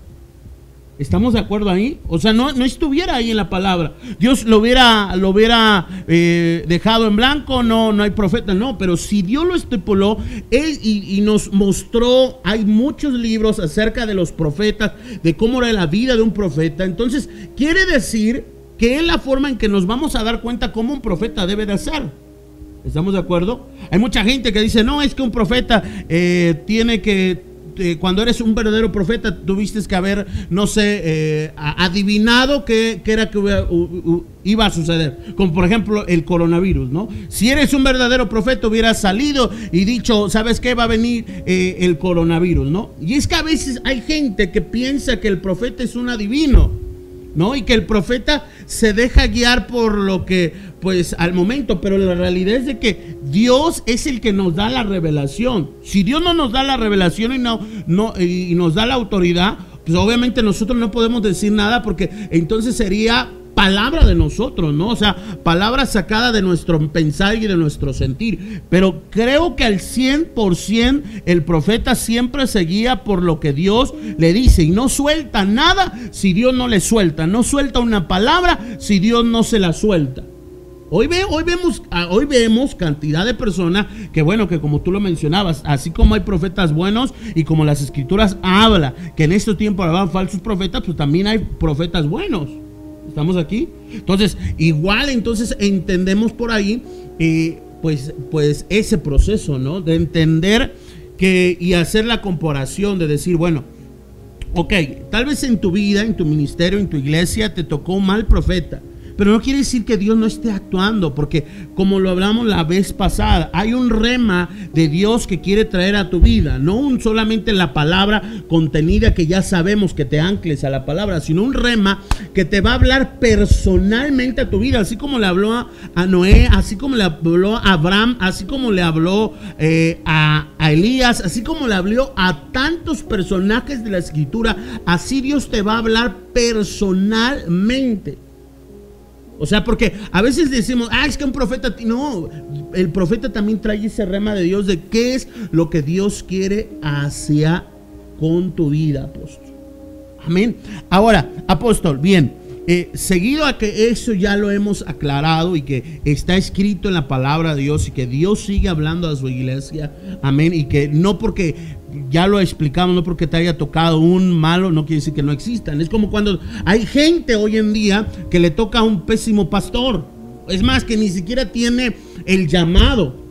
¿Estamos de acuerdo ahí? O sea, no, no estuviera ahí en la palabra. Dios lo hubiera, lo hubiera eh, dejado en blanco, no, no hay profeta, no. Pero si Dios lo estipuló y, nos mostró, hay muchos libros acerca de los profetas, de cómo era la vida de un profeta. Entonces, quiere decir que es la forma en que nos vamos a dar cuenta cómo un profeta debe de ser. ¿Estamos de acuerdo? Hay mucha gente que dice, no, es que un profeta eh, tiene que eh, cuando eres un verdadero profeta, tuviste que haber, no sé, eh, adivinado qué, era que iba a suceder. Como por ejemplo el coronavirus, ¿no? Si eres un verdadero profeta, hubieras salido y dicho, ¿sabes qué? Va a venir eh, el coronavirus, ¿no? Y es que a veces hay gente que piensa que el profeta es un adivino. ¿No? Y que el profeta se deja guiar por lo que, pues, al momento, pero la realidad es de que Dios es el que nos da la revelación. Si Dios no nos da la revelación y, no, no, y nos da la autoridad, pues obviamente nosotros no podemos decir nada porque entonces sería palabra de nosotros, ¿no? O sea, palabra sacada de nuestro pensar y de nuestro sentir. Pero creo que al 100% el profeta siempre seguía por lo que Dios le dice y no suelta nada si Dios no le suelta. No suelta una palabra si Dios no se la suelta. Hoy, ve, hoy, vemos, ah, hoy vemos cantidad de personas que, bueno, que como tú lo mencionabas, así como hay profetas buenos y como las escrituras habla que en este tiempo habrá falsos profetas, pues también hay profetas buenos. ¿Estamos aquí? Entonces, igual entonces entendemos por ahí, eh, pues, pues ese proceso, ¿no? De entender que y hacer la comparación, de decir, bueno, ok, tal vez en tu vida, en tu ministerio, en tu iglesia, te tocó un mal profeta. Pero no quiere decir que Dios no esté actuando, porque como lo hablamos la vez pasada, hay un rema de Dios que quiere traer a tu vida, no un solamente la palabra contenida que ya sabemos que te ancles a la palabra, sino un rema que te va a hablar personalmente a tu vida, así como le habló a, Noé, así como le habló a Abraham, así como le habló eh, a, a Elías, así como le habló a tantos personajes de la escritura, así Dios te va a hablar personalmente. O sea, porque a veces decimos, ah, es que un profeta, no, el profeta también trae ese rema de Dios de qué es lo que Dios quiere hacia con tu vida, apóstol. Amén. Ahora, apóstol, bien, eh, seguido a que eso ya lo hemos aclarado y que está escrito en la palabra de Dios y que Dios sigue hablando a su iglesia, amén, y que no porque ya lo explicamos, no porque te haya tocado un malo, no quiere decir que no existan. Es como cuando hay gente hoy en día que le toca a un pésimo pastor. Es más, que ni siquiera tiene el llamado,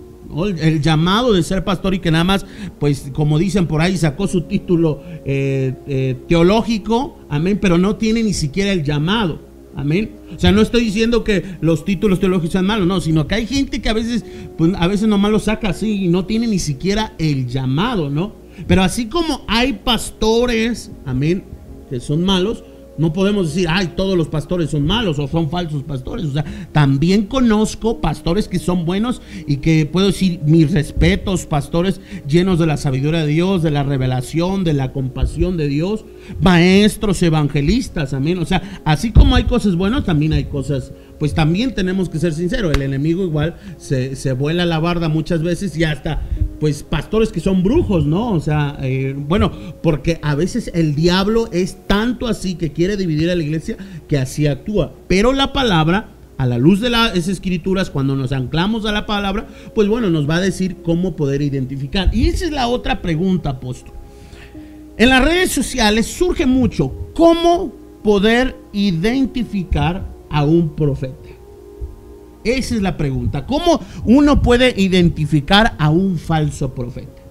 el, llamado de ser pastor y que nada más, pues como dicen por ahí, sacó su título eh, eh, teológico, amén, pero no tiene ni siquiera el llamado. Amén. O sea, no estoy diciendo que los títulos teológicos sean malos, no, sino que hay gente que a veces, pues a veces nomás lo saca así y no tiene ni siquiera el llamado, ¿no? Pero así como hay pastores, amén, que son malos, no podemos decir, ay, todos los pastores son malos o son falsos pastores. O sea, también conozco pastores que son buenos y que puedo decir mis respetos, pastores llenos de la sabiduría de Dios, de la revelación, de la compasión de Dios, maestros evangelistas, amén. O sea, así como hay cosas buenas, también hay cosas pues también tenemos que ser sinceros, el enemigo igual se, se vuela la barda muchas veces y hasta pues pastores que son brujos, ¿no? O sea, eh, bueno, porque a veces el diablo es tanto así que quiere dividir a la iglesia que así actúa. Pero la palabra, a la luz de las escrituras, cuando nos anclamos a la palabra, pues bueno, nos va a decir cómo poder identificar. Y esa es la otra pregunta, apóstol. En las redes sociales surge mucho cómo poder identificar a un profeta? Esa es la pregunta. ¿Cómo uno puede identificar a un falso profeta?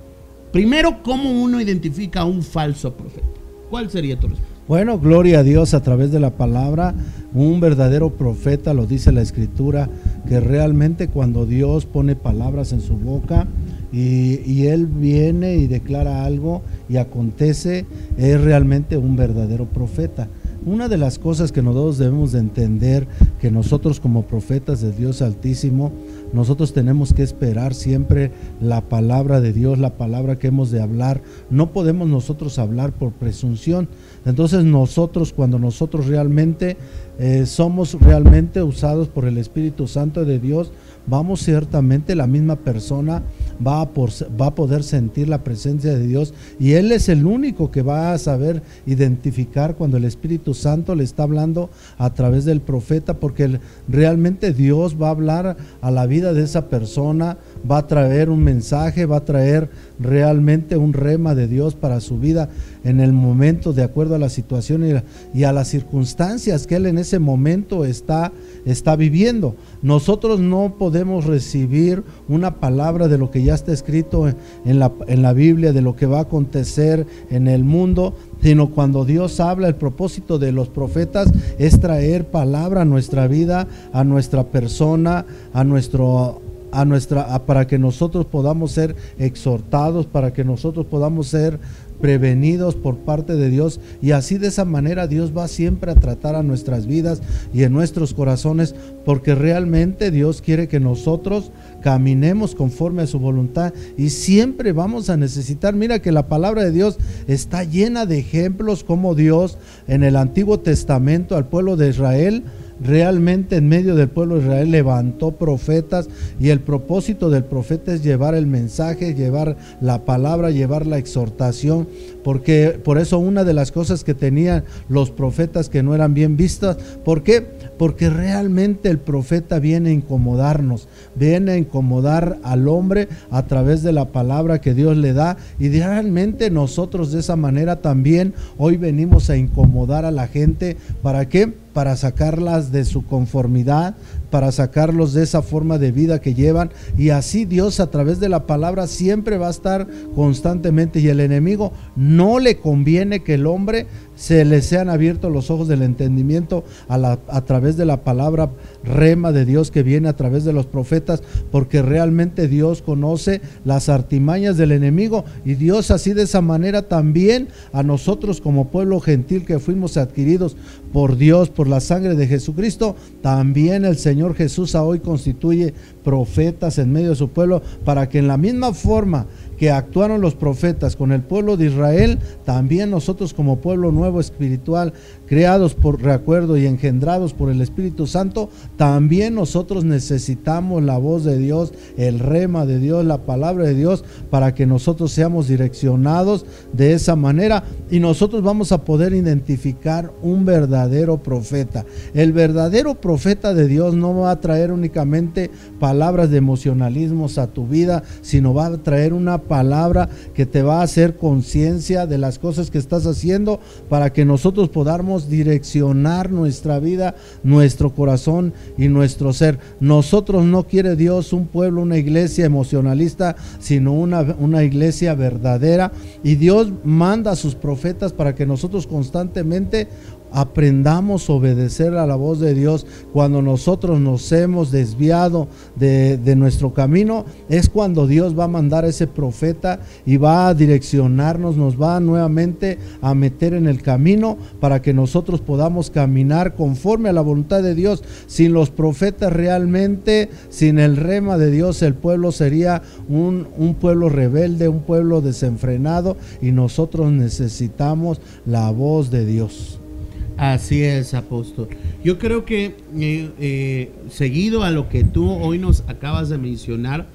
Primero, ¿cómo uno identifica a un falso profeta? ¿Cuál sería tu respuesta? Bueno, gloria a Dios a través de la palabra. Un verdadero profeta, lo dice la escritura, que realmente cuando Dios pone palabras en su boca y, y Él viene y declara algo y acontece, es realmente un verdadero profeta. Una de las cosas que nosotros debemos de entender, que nosotros como profetas de Dios Altísimo, nosotros tenemos que esperar siempre la palabra de Dios, la palabra que hemos de hablar. No podemos nosotros hablar por presunción. Entonces nosotros, cuando nosotros realmente eh, somos realmente usados por el Espíritu Santo de Dios, vamos ciertamente la misma persona va a, va a poder sentir la presencia de Dios y Él es el único que va a saber identificar cuando el Espíritu Santo le está hablando a través del profeta, porque realmente Dios va a hablar a la vida de esa persona, va a traer un mensaje, va a traer realmente un rema de Dios para su vida en el momento, de acuerdo a la situación y a las circunstancias que Él en ese momento está, está viviendo. Nosotros no podemos recibir una palabra de lo que ya está escrito en la, en la Biblia, de lo que va a acontecer en el mundo, sino cuando Dios habla, el propósito de los profetas es traer palabra a nuestra vida, a nuestra persona, a nuestro a nuestra para que nosotros podamos ser exhortados, para que nosotros podamos ser prevenidos por parte de Dios. Y así de esa manera Dios va siempre a tratar a nuestras vidas y en nuestros corazones porque realmente Dios quiere que nosotros caminemos conforme a su voluntad y siempre vamos a necesitar, mira que la palabra de Dios está llena de ejemplos como Dios en el Antiguo Testamento al pueblo de Israel realmente en medio del pueblo de Israel levantó profetas y el propósito del profeta es llevar el mensaje, llevar la palabra, llevar la exhortación, porque por eso una de las cosas que tenían los profetas que no eran bien vistas, ¿por qué? Porque realmente el profeta viene a incomodarnos, viene a incomodar al hombre a través de la palabra que Dios le da y realmente nosotros de esa manera también hoy venimos a incomodar a la gente, ¿para qué? Para sacarlas de su conformidad, para sacarlos de esa forma de vida que llevan. Y así Dios a través de la palabra siempre va a estar constantemente. Y el enemigo no le conviene que el hombre se le sean abiertos los ojos del entendimiento a, a través de la palabra rema de Dios que viene a través de los profetas, porque realmente Dios conoce las artimañas del enemigo y Dios así de esa manera también a nosotros como pueblo gentil que fuimos adquiridos por Dios, por la sangre de Jesucristo, también el Señor Jesús hoy constituye profetas en medio de su pueblo para que en la misma forma que actuaron los profetas con el pueblo de Israel, también nosotros como pueblo nuevo espiritual, creados por recuerdo y engendrados por el Espíritu Santo, también nosotros necesitamos la voz de Dios, el rema de Dios, la palabra de Dios, para que nosotros seamos direccionados de esa manera y nosotros vamos a poder identificar un verdadero profeta. El verdadero profeta de Dios no va a traer únicamente palabras de emocionalismos a tu vida, sino va a traer una palabra que te va a hacer conciencia de las cosas que estás haciendo para que nosotros podamos direccionar nuestra vida, nuestro corazón y nuestro ser. Nosotros no quiere Dios un pueblo, una iglesia emocionalista, sino una, una iglesia verdadera. Y Dios manda a sus profetas para que nosotros constantemente aprendamos a obedecer a la voz de Dios cuando nosotros nos hemos desviado de, nuestro camino, es cuando Dios va a mandar a ese profeta y va a direccionarnos, nos va nuevamente a meter en el camino para que nosotros podamos caminar conforme a la voluntad de Dios. Sin los profetas realmente, sin el rema de Dios, el pueblo sería un pueblo rebelde, un pueblo desenfrenado y nosotros necesitamos la voz de Dios. Así es, apóstol. Yo creo que eh, eh, seguido a lo que tú hoy nos acabas de mencionar,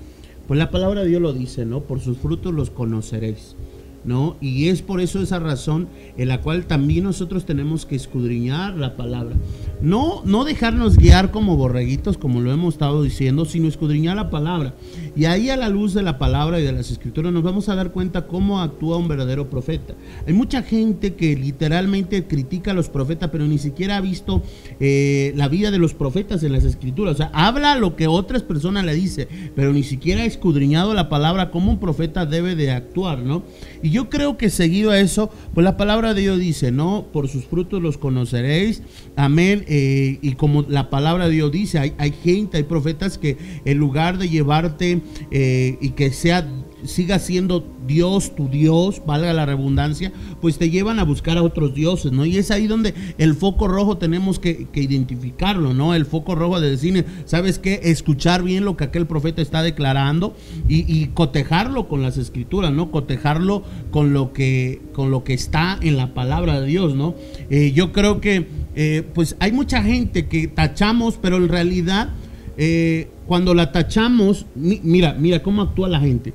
pues la palabra de Dios lo dice, ¿no? Por sus frutos los conoceréis. ¿No? Y es por eso esa razón en la cual también nosotros tenemos que escudriñar la palabra. No, no dejarnos guiar como borreguitos, como lo hemos estado diciendo, sino escudriñar la palabra. Y ahí a la luz de la palabra y de las escrituras nos vamos a dar cuenta cómo actúa un verdadero profeta. Hay mucha gente que literalmente critica a los profetas, pero ni siquiera ha visto eh, la vida de los profetas en las escrituras. O sea, habla lo que otras personas le dicen, pero ni siquiera ha escudriñado la palabra, cómo un profeta debe de actuar, ¿no? Yo creo que seguido a eso, pues la palabra de Dios dice, ¿no? Por sus frutos los conoceréis. Amén. Eh, y como la palabra de Dios dice, hay, gente, hay profetas que en lugar de llevarte eh, y que sea siga siendo Dios, tu Dios, valga la redundancia, pues te llevan a buscar a otros dioses, ¿no? Y es ahí donde el foco rojo tenemos que, identificarlo, ¿no? El foco rojo de decir, ¿sabes qué? Escuchar bien lo que aquel profeta está declarando y, y, cotejarlo con las escrituras, ¿no? Cotejarlo con lo que, con lo que está en la palabra de Dios, ¿no? Eh, yo creo que, eh, pues hay mucha gente que tachamos, pero en realidad, eh, cuando la tachamos, mira, mira cómo actúa la gente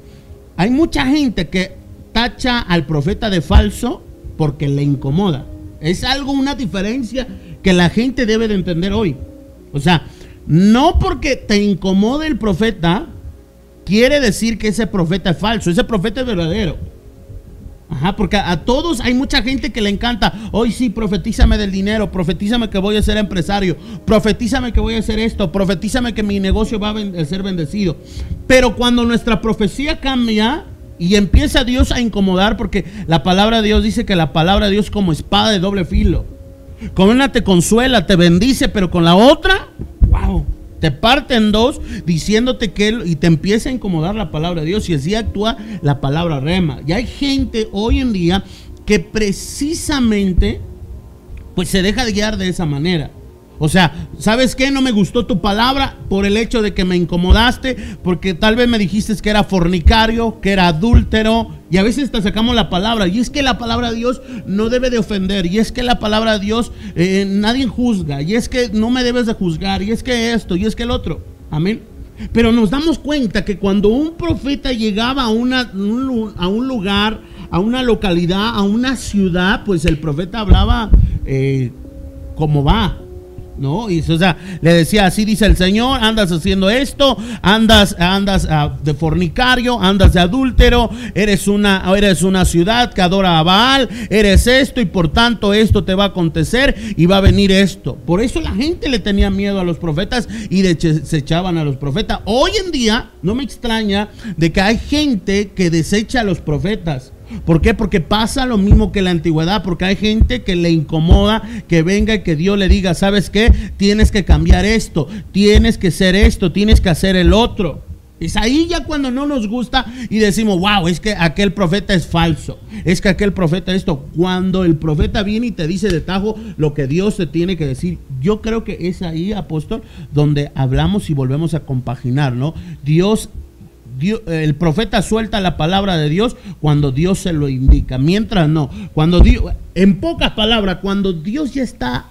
hay mucha gente que tacha al profeta de falso porque le incomoda. Es algo, una diferencia que la gente debe de entender hoy. O sea, no porque te incomode el profeta, quiere decir que ese profeta es falso. Ese profeta es verdadero. Porque a todos hay mucha gente que le encanta. Hoy sí, profetízame del dinero, profetízame que voy a ser empresario, profetízame que voy a hacer esto, profetízame que mi negocio va a ser bendecido. Pero cuando nuestra profecía cambia y empieza Dios a incomodar, porque la palabra de Dios dice que la palabra de Dios como espada de doble filo. Con una te consuela, te bendice, pero con la otra, te parte en dos diciéndote que y te empieza a incomodar la palabra de Dios y así actúa la palabra rema. Y hay gente hoy en día que precisamente pues se deja de guiar de esa manera. O sea, ¿sabes qué? No me gustó tu palabra por el hecho de que me incomodaste, porque tal vez me dijiste que era fornicario, que era adúltero, y a veces te sacamos la palabra, y es que la palabra de Dios no debe de ofender, y es que la palabra de Dios eh, nadie juzga, y es que no me debes de juzgar, y es que esto, y es que el otro. Amén. Pero nos damos cuenta que cuando un profeta llegaba a, una, a un lugar, a una localidad, a una ciudad, pues el profeta hablaba eh, como va, ¿no? Y o sea, le decía, así dice el Señor, andas haciendo esto, andas, andas ah, de fornicario, andas de adúltero, eres una, eres una ciudad que adora a Baal, eres esto y por tanto esto te va a acontecer y va a venir esto. Por eso la gente le tenía miedo a los profetas y desechaban a los profetas. Hoy en día, no me extraña de que hay gente que desecha a los profetas. ¿Por qué? Porque pasa lo mismo que la antigüedad, porque hay gente que le incomoda que venga y que Dios le diga, ¿sabes qué? Tienes que cambiar esto, tienes que ser esto, tienes que hacer el otro. Es ahí ya cuando no nos gusta y decimos, wow, es que aquel profeta es falso, es que aquel profeta esto. Cuando el profeta viene y te dice de tajo lo que Dios te tiene que decir, yo creo que es ahí, apóstol, donde hablamos y volvemos a compaginar, ¿no? Dios el profeta suelta la palabra de Dios cuando Dios se lo indica. Mientras no, cuando Dios, en pocas palabras, cuando Dios ya está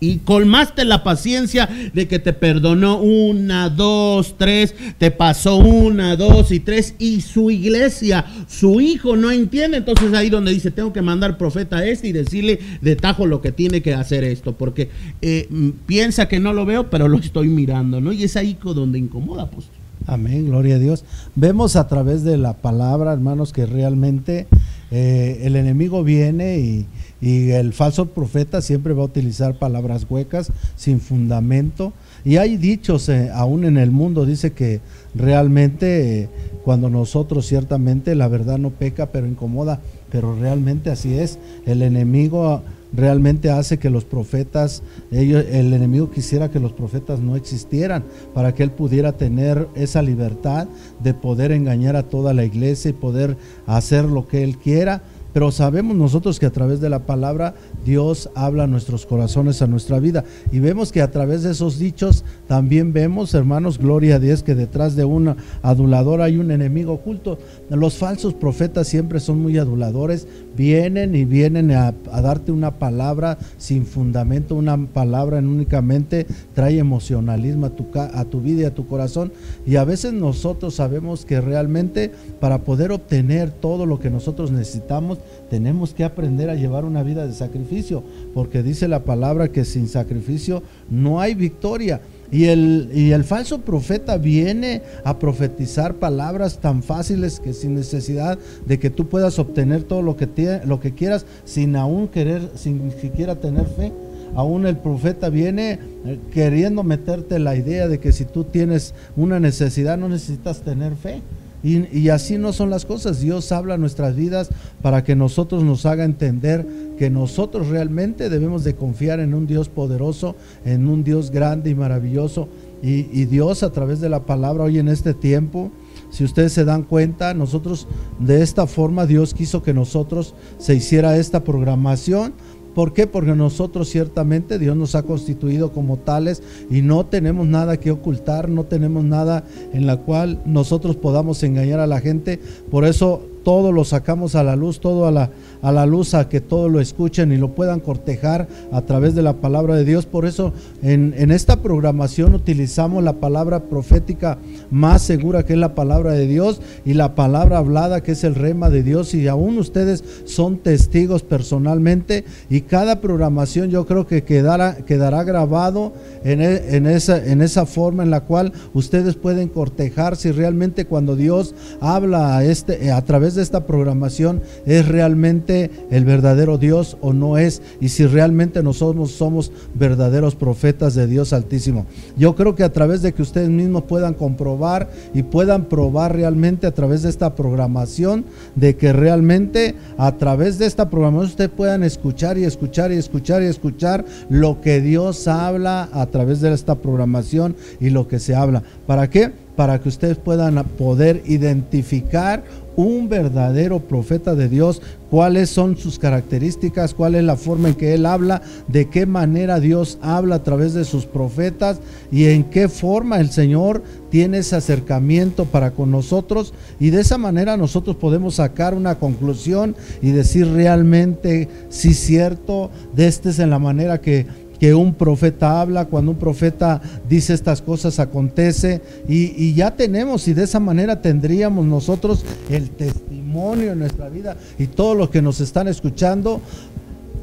y colmaste la paciencia de que te perdonó una, dos, tres, te pasó una, dos y tres, y su iglesia, su hijo no entiende. Entonces ahí donde dice, tengo que mandar profeta a este y decirle de tajo lo que tiene que hacer esto, porque eh, piensa que no lo veo, pero lo estoy mirando, ¿no? Y es ahí donde incomoda, pues. Amén, gloria a Dios. Vemos a través de la palabra, hermanos, que realmente eh, el enemigo viene y, el falso profeta siempre va a utilizar palabras huecas, sin fundamento. Y hay dichos, eh, aún en el mundo, dice que realmente eh, cuando nosotros ciertamente la verdad no peca, pero incomoda, pero realmente así es. El enemigo realmente hace que los profetas, ellos, el enemigo quisiera que los profetas no existieran para que él pudiera tener esa libertad de poder engañar a toda la iglesia y poder hacer lo que él quiera pero sabemos nosotros que a través de la palabra Dios habla a nuestros corazones, a nuestra vida. Y vemos que a través de esos dichos también vemos, hermanos, gloria a Dios, que detrás de un adulador hay un enemigo oculto. Los falsos profetas siempre son muy aduladores, vienen y vienen a, darte una palabra sin fundamento, una palabra en únicamente trae emocionalismo a tu, a tu vida y a tu corazón. Y a veces nosotros sabemos que realmente para poder obtener todo lo que nosotros necesitamos, tenemos que aprender a llevar una vida de sacrificio, porque dice la palabra que sin sacrificio no hay victoria. Y el, y el falso profeta viene a profetizar palabras tan fáciles que sin necesidad de que tú puedas obtener todo lo que, lo que quieras sin aún querer, sin siquiera tener fe. Aún el profeta viene eh, queriendo meterte la idea de que si tú tienes una necesidad no necesitas tener fe. Y, así no son las cosas. Dios habla nuestras vidas para que nosotros nos haga entender que nosotros realmente debemos de confiar en un Dios poderoso, en un Dios grande y maravilloso. Y Dios a través de la palabra hoy en este tiempo, si ustedes se dan cuenta, nosotros de esta forma Dios quiso que nosotros se hiciera esta programación ¿Por qué? Porque nosotros ciertamente Dios nos ha constituido como tales y no tenemos nada que ocultar, no tenemos nada en la cual nosotros podamos engañar a la gente. Por eso todo lo sacamos a la luz, todo a la, a la luz, a que todo lo escuchen y lo puedan cortejar a través de la palabra de Dios. Por eso en, en esta programación utilizamos la palabra profética más segura que es la palabra de Dios y la palabra hablada que es el rema de Dios y aún ustedes son testigos personalmente y cada programación yo creo que quedará, quedará grabado en, e, en, esa, en esa forma en la cual ustedes pueden cortejar si realmente cuando Dios habla a, este, a través de esta programación es realmente el verdadero Dios o no es y si realmente nosotros somos verdaderos profetas de Dios Altísimo. Yo creo que a través de que ustedes mismos puedan comprobar y puedan probar realmente a través de esta programación de que realmente a través de esta programación ustedes puedan escuchar y escuchar y escuchar y escuchar lo que Dios habla a través de esta programación y lo que se habla. ¿Para qué? Para que ustedes puedan poder identificar un verdadero profeta de Dios, cuáles son sus características, cuál es la forma en que él habla, de qué manera Dios habla a través de sus profetas y en qué forma el Señor tiene ese acercamiento para con nosotros. Y de esa manera nosotros podemos sacar una conclusión y decir realmente es cierto, de este es en la manera que que un profeta habla, cuando un profeta dice estas cosas acontece y, ya tenemos y de esa manera tendríamos nosotros el testimonio en nuestra vida. Y todos los que nos están escuchando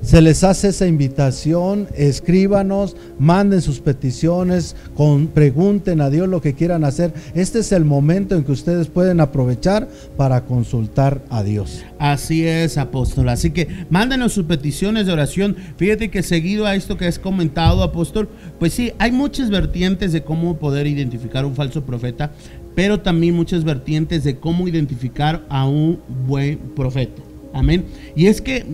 se les hace esa invitación, escríbanos, manden sus peticiones, con, pregunten a Dios lo que quieran hacer. Este es el momento en que ustedes pueden aprovechar para consultar a Dios. Así es, apóstol. Así que mándenos sus peticiones de oración. Fíjate que seguido a esto que has comentado, apóstol, pues sí, hay muchas vertientes de cómo poder identificar un falso profeta, pero también muchas vertientes de cómo identificar a un buen profeta. Amén. Y es que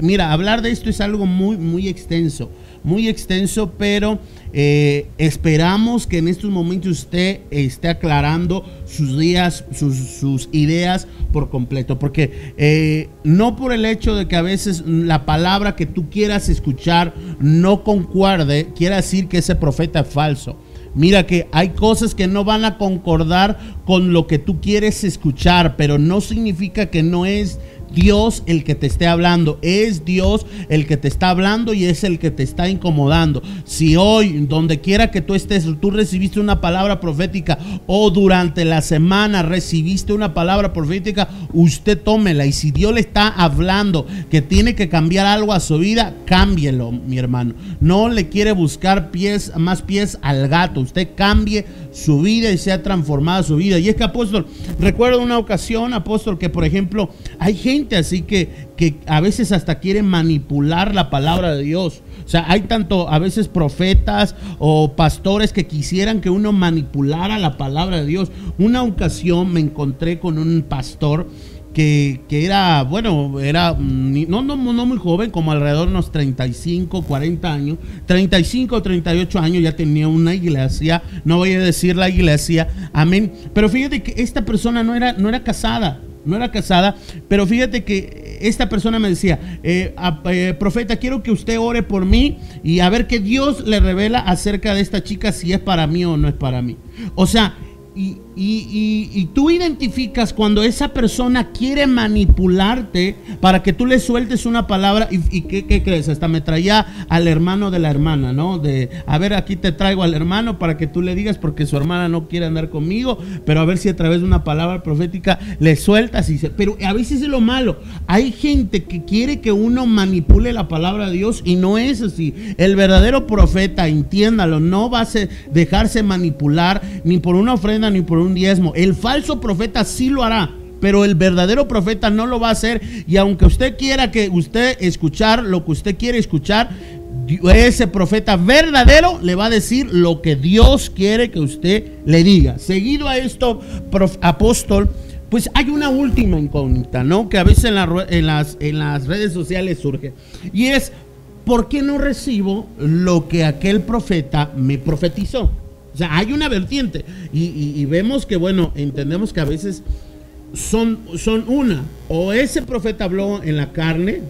mira, hablar de esto es algo muy, muy extenso, muy extenso, pero eh, esperamos que en estos momentos usted esté aclarando sus días, sus, ideas por completo, porque eh, no por el hecho de que a veces la palabra que tú quieras escuchar no concuerde, quiere decir que ese profeta es falso. Mira que hay cosas que no van a concordar con lo que tú quieres escuchar, pero no significa que no es Dios el que te esté hablando, es Dios el que te está hablando y es el que te está incomodando. Si hoy, donde quiera que tú estés, tú recibiste una palabra profética o durante la semana recibiste una palabra profética, usted tómela. Y si Dios le está hablando que tiene que cambiar algo a su vida, cámbielo, mi hermano. No le quiere buscar pies, más pies al gato. Usted cambie su vida y sea transformada su vida. Y es que, apóstol, recuerdo una ocasión, apóstol, que por ejemplo, hay gente así que, que a veces hasta quiere manipular la palabra de Dios. O sea, hay tanto a veces profetas o pastores que quisieran que uno manipulara la palabra de Dios. Una ocasión me encontré con un pastor que, era, bueno, era no, no, no muy joven, como alrededor de unos 35, 40 años, 35, 38 años, ya tenía una iglesia, no voy a decir la iglesia, amén. Pero fíjate que esta persona no era, no era casada, no era casada, pero fíjate que esta persona me decía, eh, eh, profeta, quiero que usted ore por mí y a ver qué Dios le revela acerca de esta chica, si es para mí o no es para mí. O sea, y, y, tú identificas cuando esa persona quiere manipularte para que tú le sueltes una palabra y, ¿qué, crees? Hasta me traía al hermano de la hermana, ¿no? De, a ver, aquí te traigo al hermano para que tú le digas porque su hermana no quiere andar conmigo, pero a ver si a través de una palabra profética le sueltas y se... Pero a veces es lo malo. Hay gente que quiere que uno manipule la palabra de Dios y no es así. El verdadero profeta, entiéndalo, no va a dejarse manipular ni por una ofrenda ni por un diezmo. El falso profeta sí lo hará, pero el verdadero profeta no lo va a hacer. Y aunque usted quiera que usted escuchar lo que usted quiere escuchar, ese profeta verdadero le va a decir lo que Dios quiere que usted le diga. Seguido a esto, apóstol, pues hay una última incógnita, ¿no? Que a veces en, las, en las redes sociales surge. Y es, ¿por qué no recibo lo que aquel profeta me profetizó? O sea, hay una vertiente. Y, vemos que, bueno, entendemos que a veces son, son una. O ese profeta habló en la carne,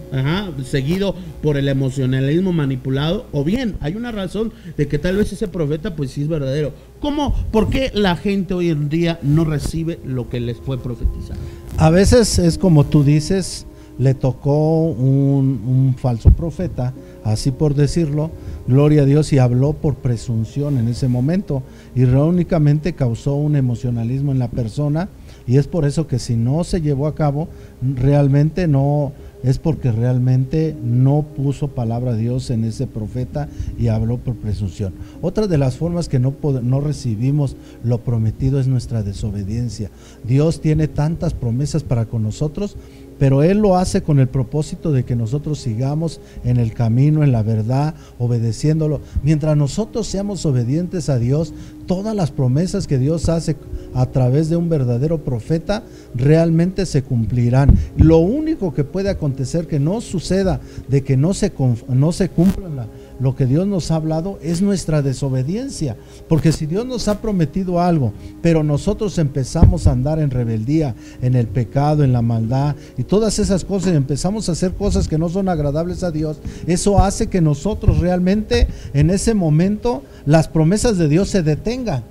seguido por el emocionalismo manipulado, o bien hay una razón de que tal vez ese profeta pues sí es verdadero. ¿Cómo? ¿Por qué la gente hoy en día no recibe lo que les fue profetizado? A veces es como tú dices, le tocó un falso profeta, así por decirlo, gloria a Dios, y habló por presunción en ese momento y únicamente causó un emocionalismo en la persona y es por eso que si no se llevó a cabo, realmente no, es porque realmente no puso palabra de Dios en ese profeta y habló por presunción. Otra de las formas que no, no recibimos lo prometido es nuestra desobediencia. Dios tiene tantas promesas para con nosotros, pero Él lo hace con el propósito de que nosotros sigamos en el camino, en la verdad, obedeciéndolo. Mientras nosotros seamos obedientes a Dios, todas las promesas que Dios hace a través de un verdadero profeta realmente se cumplirán. Lo único que puede acontecer que no suceda de que no se, no se cumplan lo que Dios nos ha hablado es nuestra desobediencia. Porque si Dios nos ha prometido algo, pero nosotros empezamos a andar en rebeldía, en el pecado, en la maldad y todas esas cosas, y empezamos a hacer cosas que no son agradables a Dios, eso hace que nosotros realmente en ese momento las promesas de Dios se detengan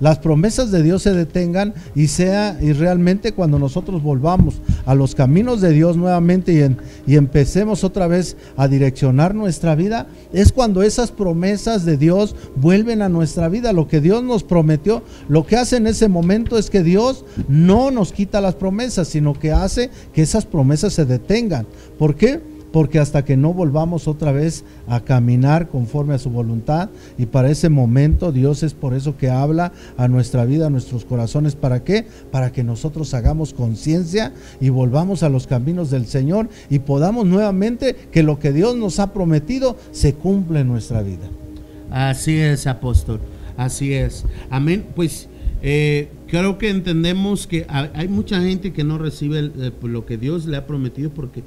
las promesas de Dios se detengan y sea y realmente cuando nosotros volvamos a los caminos de Dios nuevamente y, y empecemos otra vez a direccionar nuestra vida, es cuando esas promesas de Dios vuelven a nuestra vida. Lo que Dios nos prometió, lo que hace en ese momento es que Dios no nos quita las promesas, sino que hace que esas promesas se detengan. ¿Por qué? Porque hasta que no volvamos otra vez a caminar conforme a su voluntad y para ese momento Dios es por eso que habla a nuestra vida, a nuestros corazones, ¿para qué? Para que nosotros hagamos conciencia y volvamos a los caminos del Señor y podamos nuevamente que lo que Dios nos ha prometido se cumpla en nuestra vida. Así es, apóstol, así es. Amén. Pues eh, creo que entendemos que hay mucha gente que no recibe lo que Dios le ha prometido porque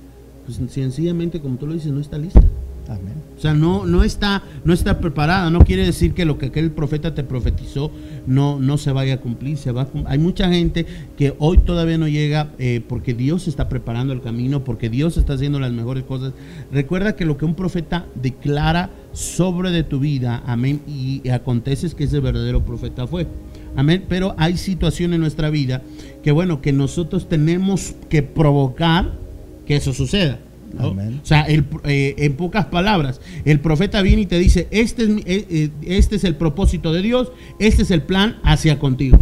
pues sencillamente, como tú lo dices, no está lista. Amén. O sea, no, no, está, no está preparada. No quiere decir que lo que aquel profeta te profetizó no, no se vaya a cumplir. Se va Hay mucha gente que hoy todavía no llega eh, porque Dios está preparando el camino, porque Dios está haciendo las mejores cosas. Recuerda que lo que un profeta declara sobre de tu vida, amén, y, acontece es que ese verdadero profeta fue. Amén. Pero hay situaciones en nuestra vida que, bueno, que nosotros tenemos que provocar que eso suceda. O sea, eh, en pocas palabras, el profeta viene y te dice, este es, eh, eh, este es el propósito de Dios, este es el plan hacia contigo.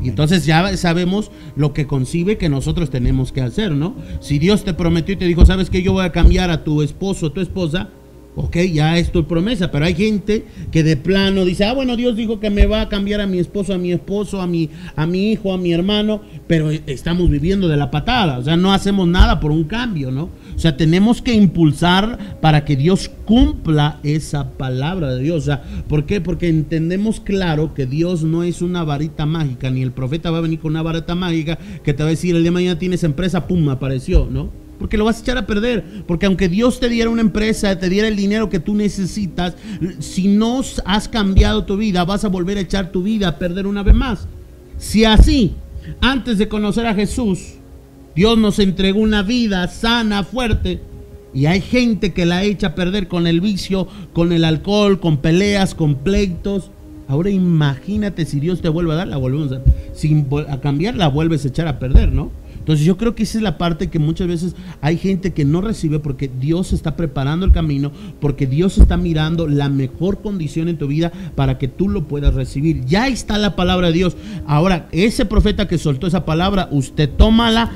Y entonces ya sabemos lo que concibe que nosotros tenemos que hacer, ¿no? Si Dios te prometió y te dijo, sabes que yo voy a cambiar a tu esposo o tu esposa, Ok, ya es tu promesa, pero hay gente que de plano dice, ah, bueno, Dios dijo que me va a cambiar a mi esposo, a mi esposo, a mi, a mi hijo, a mi hermano, pero estamos viviendo de la patada, o sea, no hacemos nada por un cambio, ¿no? O sea, tenemos que impulsar para que Dios cumpla esa palabra de Dios. O sea, ¿por qué? Porque entendemos claro que Dios no es una varita mágica, ni el profeta va a venir con una varita mágica que te va a decir, el día de mañana tienes empresa, pum, apareció, ¿no? Porque lo vas a echar a perder. Porque aunque Dios te diera una empresa, te diera el dinero que tú necesitas, si no has cambiado tu vida, vas a volver a echar tu vida a perder una vez más. Si así, antes de conocer a Jesús, Dios nos entregó una vida sana, fuerte, y hay gente que la echa a perder con el vicio, con el alcohol, con peleas, con pleitos. Ahora imagínate si Dios te vuelve a dar, la volvemos a, sin a cambiar, la vuelves a echar a perder, ¿no? Entonces yo creo que esa es la parte que muchas veces hay gente que no recibe porque Dios está preparando el camino, porque Dios está mirando la mejor condición en tu vida para que tú lo puedas recibir. Ya está la palabra de Dios. Ahora, ese profeta que soltó esa palabra, usted tómala,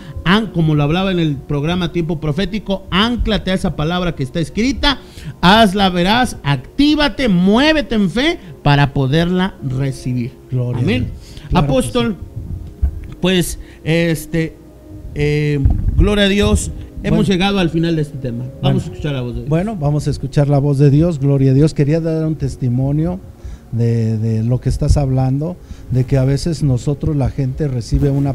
como lo hablaba en el programa Tiempo Profético, anclate a esa palabra que está escrita, hazla verás, actívate, muévete en fe para poderla recibir. Amén. Apóstol, pues este eh, gloria a Dios. Hemos llegado al final de este tema. Vamos a escuchar la voz de Dios. Bueno, vamos a escuchar la voz de Dios. Gloria a Dios. Quería dar un testimonio de, lo que estás hablando, de que a veces nosotros, la gente, recibe una,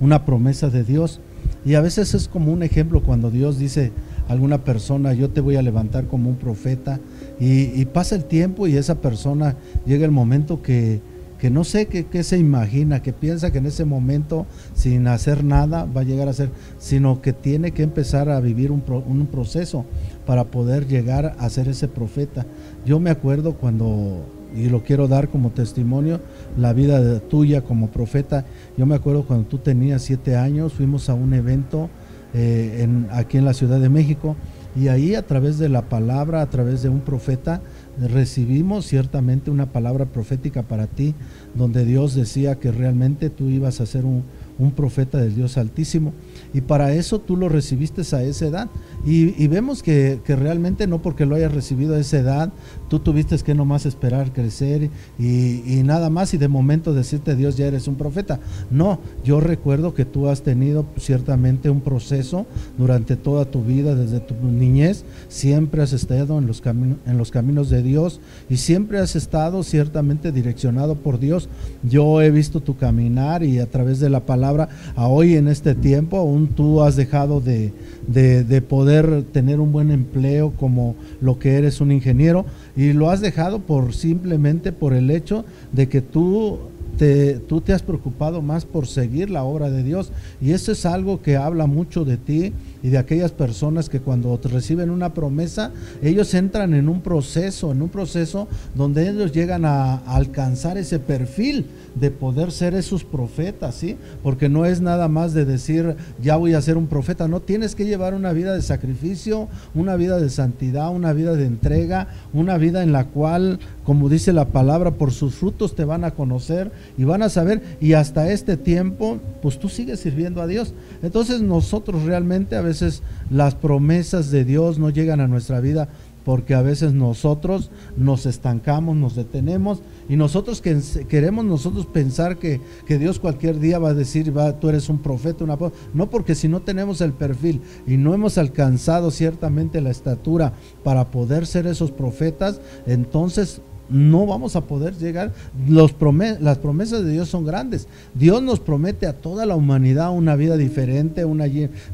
una promesa de Dios. Y a veces es como un ejemplo cuando Dios dice a alguna persona, yo te voy a levantar como un profeta. y pasa el tiempo y esa persona llega el momento que que no sé qué, se imagina, que piensa que en ese momento sin hacer nada va a llegar a ser, sino que tiene que empezar a vivir un, proceso para poder llegar a ser ese profeta. Yo me acuerdo cuando, y lo quiero dar como testimonio, la vida tuya como profeta, yo me acuerdo cuando tú tenías siete años, fuimos a un evento eh, aquí en la Ciudad de México, y ahí a través de la palabra, a través de un profeta, recibimos ciertamente una palabra profética para ti, donde Dios decía que realmente tú ibas a ser un, un profeta del Dios Altísimo. Y para eso tú lo recibiste a esa edad. Y, vemos que, realmente no porque lo hayas recibido a esa edad, tú tuviste que nomás esperar crecer y, nada más y de momento decirte Dios ya eres un profeta. No, yo recuerdo que tú has tenido ciertamente un proceso durante toda tu vida, desde tu niñez, siempre has estado en los, en los caminos de Dios y siempre has estado ciertamente direccionado por Dios. Yo he visto tu caminar y a través de la palabra palabra, a hoy en este tiempo, aún tú has dejado de, de, de poder tener un buen empleo como lo que eres un ingeniero y lo has dejado por simplemente por el hecho de que tú te, tú te has preocupado más por seguir la obra de Dios. Y eso es algo que habla mucho de ti y de aquellas personas que cuando reciben una promesa, ellos entran en un proceso, en un proceso donde ellos llegan a alcanzar ese perfil de poder ser esos profetas, ¿sí? Porque no es nada más de decir, ya voy a ser un profeta, no, tienes que llevar una vida de sacrificio, una vida de santidad, una vida de entrega, una vida en la cual, como dice la palabra, por sus frutos te van a conocer y van a saber, y hasta este tiempo, pues tú sigues sirviendo a Dios. Entonces nosotros realmente a veces las promesas de Dios no llegan a nuestra vida porque a veces nosotros nos estancamos, nos detenemos y nosotros que queremos nosotros pensar que, que, Dios cualquier día va a decir, va, tú eres un profeta, una no porque si no tenemos el perfil y no hemos alcanzado ciertamente la estatura para poder ser esos profetas, entonces no vamos a poder llegar. Las promesas de Dios son grandes. Dios nos promete a toda la humanidad una vida diferente, una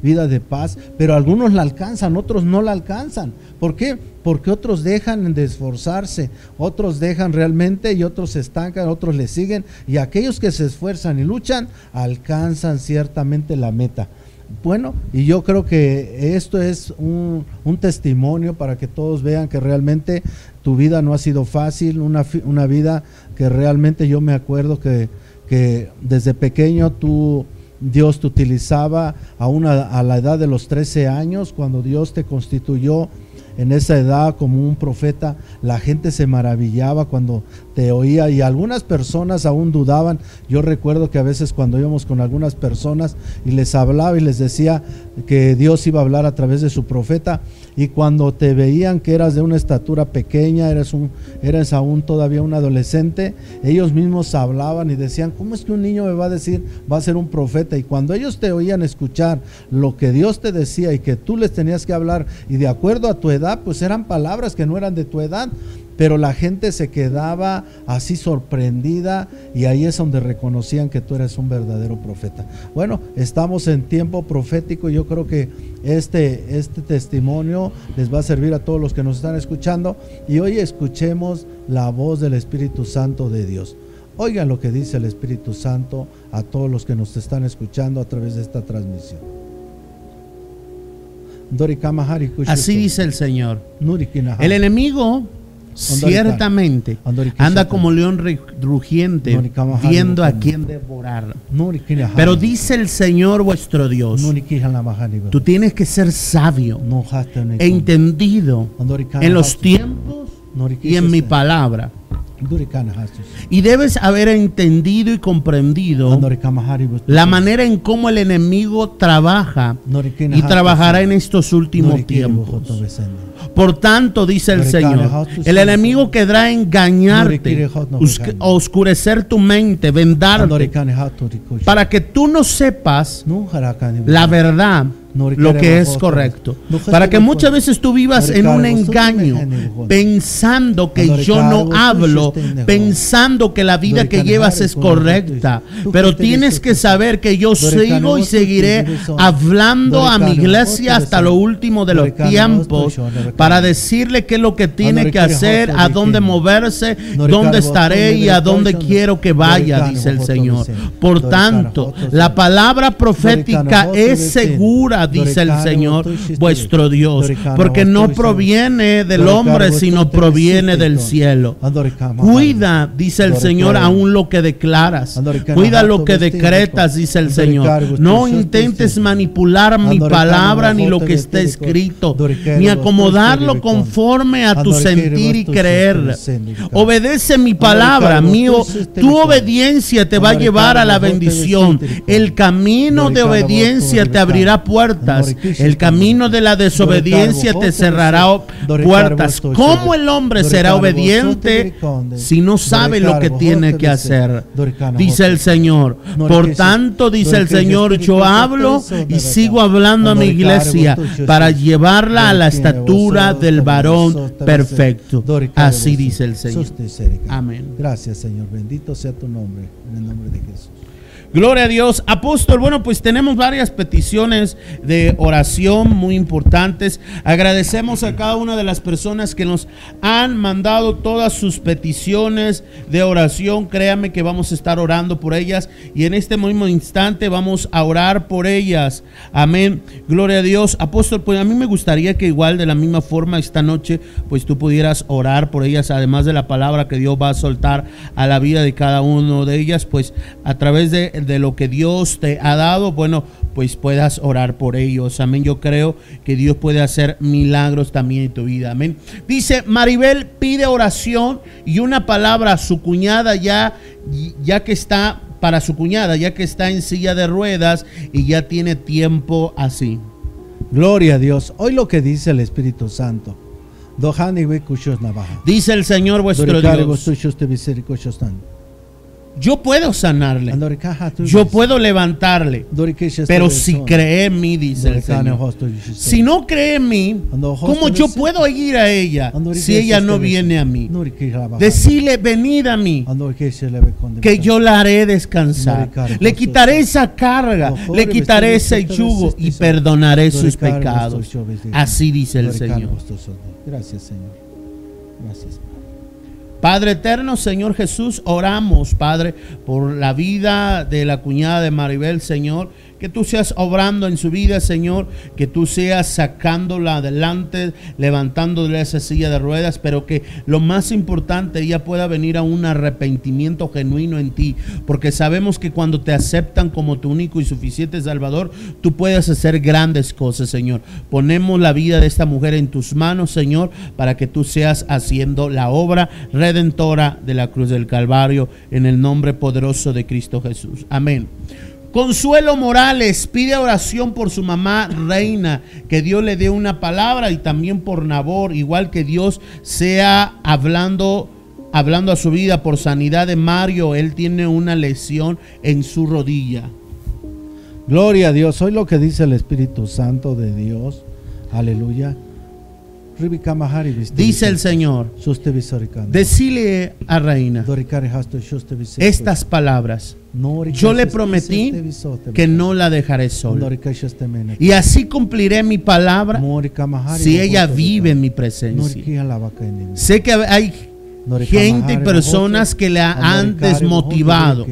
vida de paz, pero algunos la alcanzan, otros no la alcanzan. ¿Por qué? Porque otros dejan de esforzarse, otros dejan realmente y otros se estancan, otros le siguen y aquellos que se esfuerzan y luchan alcanzan ciertamente la meta. Bueno, y yo creo que esto es un, un, testimonio para que todos vean que realmente tu vida no ha sido fácil, una, una vida que realmente yo me acuerdo que, que desde pequeño tú, Dios te utilizaba a, a la edad de los 13 años, cuando Dios te constituyó en esa edad como un profeta, la gente se maravillaba cuando te oía y algunas personas aún dudaban. Yo recuerdo que a veces cuando íbamos con algunas personas y les hablaba y les decía que Dios iba a hablar a través de su profeta y cuando te veían que eras de una estatura pequeña, eres, un, eres aún todavía un adolescente, ellos mismos hablaban y decían, ¿cómo es que un niño me va a decir, va a ser un profeta? Y cuando ellos te oían escuchar lo que Dios te decía y que tú les tenías que hablar y de acuerdo a tu edad, pues eran palabras que no eran de tu edad, pero la gente se quedaba así sorprendida y ahí es donde reconocían que tú eres un verdadero profeta. Bueno, estamos en tiempo profético y yo creo que este, este testimonio les va a servir a todos los que nos están escuchando y hoy escuchemos la voz del Espíritu Santo de Dios. Oigan lo que dice el Espíritu Santo a todos los que nos están escuchando a través de esta transmisión. Así dice el Señor. El enemigo ciertamente anda como león rugiente viendo a quien devorar. Pero dice el Señor vuestro Dios, tú tienes que ser sabio e entendido en los tiempos y en mi palabra. Y debes haber entendido y comprendido la manera en cómo el enemigo trabaja y trabajará en estos últimos tiempos. Por tanto, dice el Señor, el enemigo quedará engañarte, oscurecer tu mente, vendarte, para que tú no sepas la verdad lo que es correcto. Para que muchas veces tú vivas en un engaño, pensando que yo no hablo, pensando que la vida que llevas es correcta. Pero tienes que saber que yo sigo y seguiré hablando a mi iglesia hasta lo último de los tiempos para decirle qué es lo que tiene que hacer, a dónde moverse, dónde estaré y a dónde quiero que vaya, dice el Señor. Por tanto, la palabra profética es segura dice el Señor vuestro Dios, porque no proviene del hombre, sino proviene del cielo. Cuida, dice el Señor, aún lo que declaras. Cuida lo que decretas, dice el Señor. No intentes manipular mi palabra ni lo que está escrito, ni acomodarlo conforme a tu sentir y creer. Obedece mi palabra, mío. Tu obediencia te va a llevar a la bendición. El camino de obediencia te abrirá puertas el camino de la desobediencia te cerrará puertas. ¿Cómo el hombre será obediente si no sabe lo que tiene que hacer? Dice el Señor. Por tanto, dice el Señor, yo hablo y sigo hablando a mi iglesia para llevarla a la estatura del varón perfecto. Así dice el Señor. Amén. Gracias, Señor. Bendito sea tu nombre. En el nombre de Jesús. Gloria a Dios. Apóstol, bueno, pues tenemos varias peticiones de oración muy importantes. Agradecemos a cada una de las personas que nos han mandado todas sus peticiones de oración. Créame que vamos a estar orando por ellas y en este mismo instante vamos a orar por ellas. Amén. Gloria a Dios. Apóstol, pues a mí me gustaría que igual de la misma forma esta noche, pues tú pudieras orar por ellas, además de la palabra que Dios va a soltar a la vida de cada uno de ellas, pues a través de de lo que Dios te ha dado, bueno, pues puedas orar por ellos. Amén. Yo creo que Dios puede hacer milagros también en tu vida. Amén. Dice, Maribel pide oración y una palabra a su cuñada ya, ya que está para su cuñada, ya que está en silla de ruedas y ya tiene tiempo así. Gloria a Dios. Hoy lo que dice el Espíritu Santo. Dice el Señor vuestro Dios. Yo puedo sanarle. Yo puedo levantarle. Pero si cree en mí, dice el Señor. Si no cree en mí, ¿cómo yo puedo ir a ella si ella no viene a mí? Decirle, venid a mí, que yo la haré descansar. Le quitaré esa carga, le quitaré ese yugo y perdonaré sus pecados. Así dice el Señor. Gracias, Señor. Gracias. Padre eterno, Señor Jesús, oramos, Padre, por la vida de la cuñada de Maribel, Señor que tú seas obrando en su vida, Señor, que tú seas sacándola adelante, levantándole esa silla de ruedas, pero que lo más importante, ella pueda venir a un arrepentimiento genuino en ti, porque sabemos que cuando te aceptan como tu único y suficiente Salvador, tú puedes hacer grandes cosas, Señor. Ponemos la vida de esta mujer en tus manos, Señor, para que tú seas haciendo la obra redentora de la cruz del Calvario, en el nombre poderoso de Cristo Jesús. Amén. Consuelo Morales pide oración por su mamá Reina, que Dios le dé una palabra y también por Nabor, igual que Dios sea hablando hablando a su vida por sanidad de Mario, él tiene una lesión en su rodilla. Gloria a Dios, hoy lo que dice el Espíritu Santo de Dios. Aleluya. Dice el Señor, decile a Reina estas palabras. Yo le prometí que no la dejaré sola. Y así cumpliré mi palabra si ella vive en mi presencia. Sé que hay gente y personas que le han desmotivado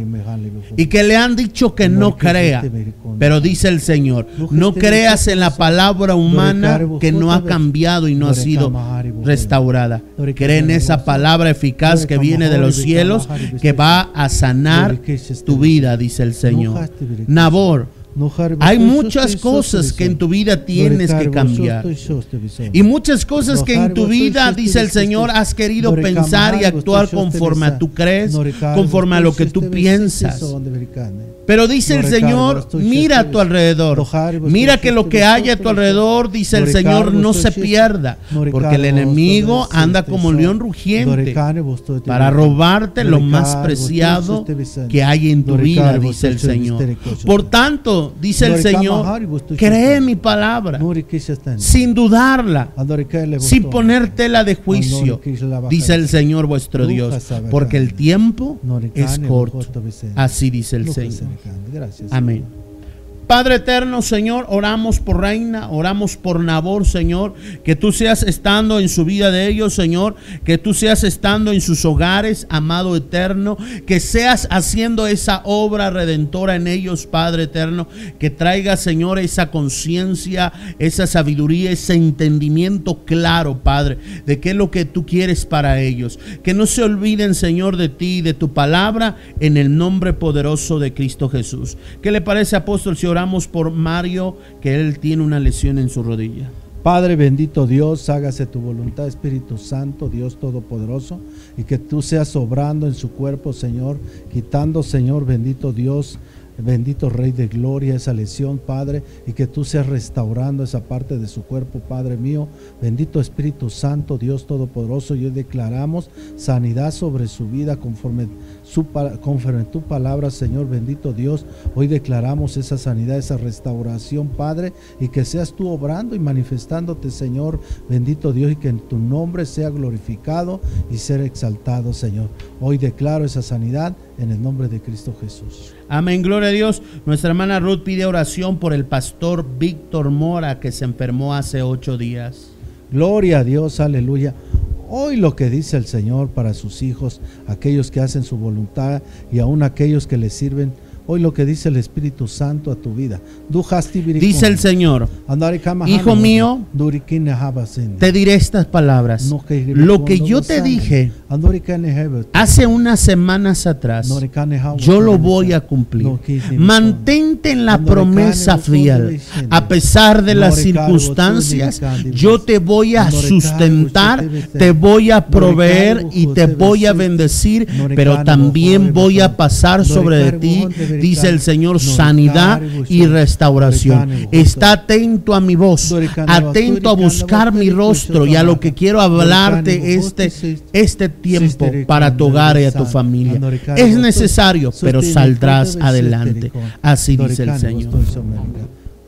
y que le han dicho que no crea. Pero dice el Señor, no creas en la palabra humana que no ha cambiado y no ha sido restaurada. Cree en esa palabra eficaz que viene de los cielos que va a sanar tu vida, dice el Señor. Nabor, hay muchas cosas que en tu vida tienes que cambiar. Y muchas cosas que en tu vida, dice el Señor, has querido pensar y actuar conforme a tú crees, conforme a lo que tú piensas. Pero dice el Señor, mira a tu alrededor. Mira que lo que hay a tu alrededor, dice el Señor, no se pierda. Porque el enemigo anda como león rugiente para robarte lo más preciado que hay en tu vida, dice el Señor. Por tanto, dice el Señor, cree mi palabra sin dudarla, sin ponértela de juicio, dice el Señor vuestro Dios, porque el tiempo es corto. Así dice el Señor. Amén. Padre eterno, Señor, oramos por Reina, oramos por Nabor, Señor, que tú seas estando en su vida de ellos, Señor, que tú seas estando en sus hogares, amado eterno, que seas haciendo esa obra redentora en ellos, Padre eterno, que traiga, Señor, esa conciencia, esa sabiduría, ese entendimiento claro, Padre, de qué es lo que tú quieres para ellos. Que no se olviden, Señor, de ti y de tu palabra en el nombre poderoso de Cristo Jesús. ¿Qué le parece, apóstol, si oramos por Mario, que él tiene una lesión en su rodilla. Padre bendito Dios, hágase tu voluntad, Espíritu Santo, Dios Todopoderoso, y que tú seas obrando en su cuerpo, Señor, quitando, Señor bendito Dios, Bendito Rey de Gloria, esa lesión, Padre, y que tú seas restaurando esa parte de su cuerpo, Padre mío. Bendito Espíritu Santo, Dios Todopoderoso, y hoy declaramos sanidad sobre su vida conforme su, conforme tu palabra, Señor bendito Dios. Hoy declaramos esa sanidad, esa restauración, Padre, y que seas tú obrando y manifestándote, Señor bendito Dios, y que en tu nombre sea glorificado y ser exaltado, Señor. Hoy declaro esa sanidad en el nombre de Cristo Jesús. Amén, gloria a Dios. Nuestra hermana Ruth pide oración por el pastor Víctor Mora que se enfermó hace ocho días. Gloria a Dios, aleluya. Hoy lo que dice el Señor para sus hijos, aquellos que hacen su voluntad y aún aquellos que le sirven. Hoy lo que dice el Espíritu Santo a tu vida. Dice el Señor, Hijo mío, te diré estas palabras. Lo que yo te dije hace unas semanas atrás, yo lo voy a cumplir. Mantente en la promesa fiel. A pesar de las circunstancias, yo te voy a sustentar, te voy a proveer y te voy a bendecir, pero también voy a pasar sobre de ti, dice el Señor, sanidad y restauración. Está atento a mi voz, atento a buscar mi rostro y a lo que quiero hablarte este, este tiempo para tu hogar y a tu familia. Es necesario, pero saldrás adelante. Así dice el Señor.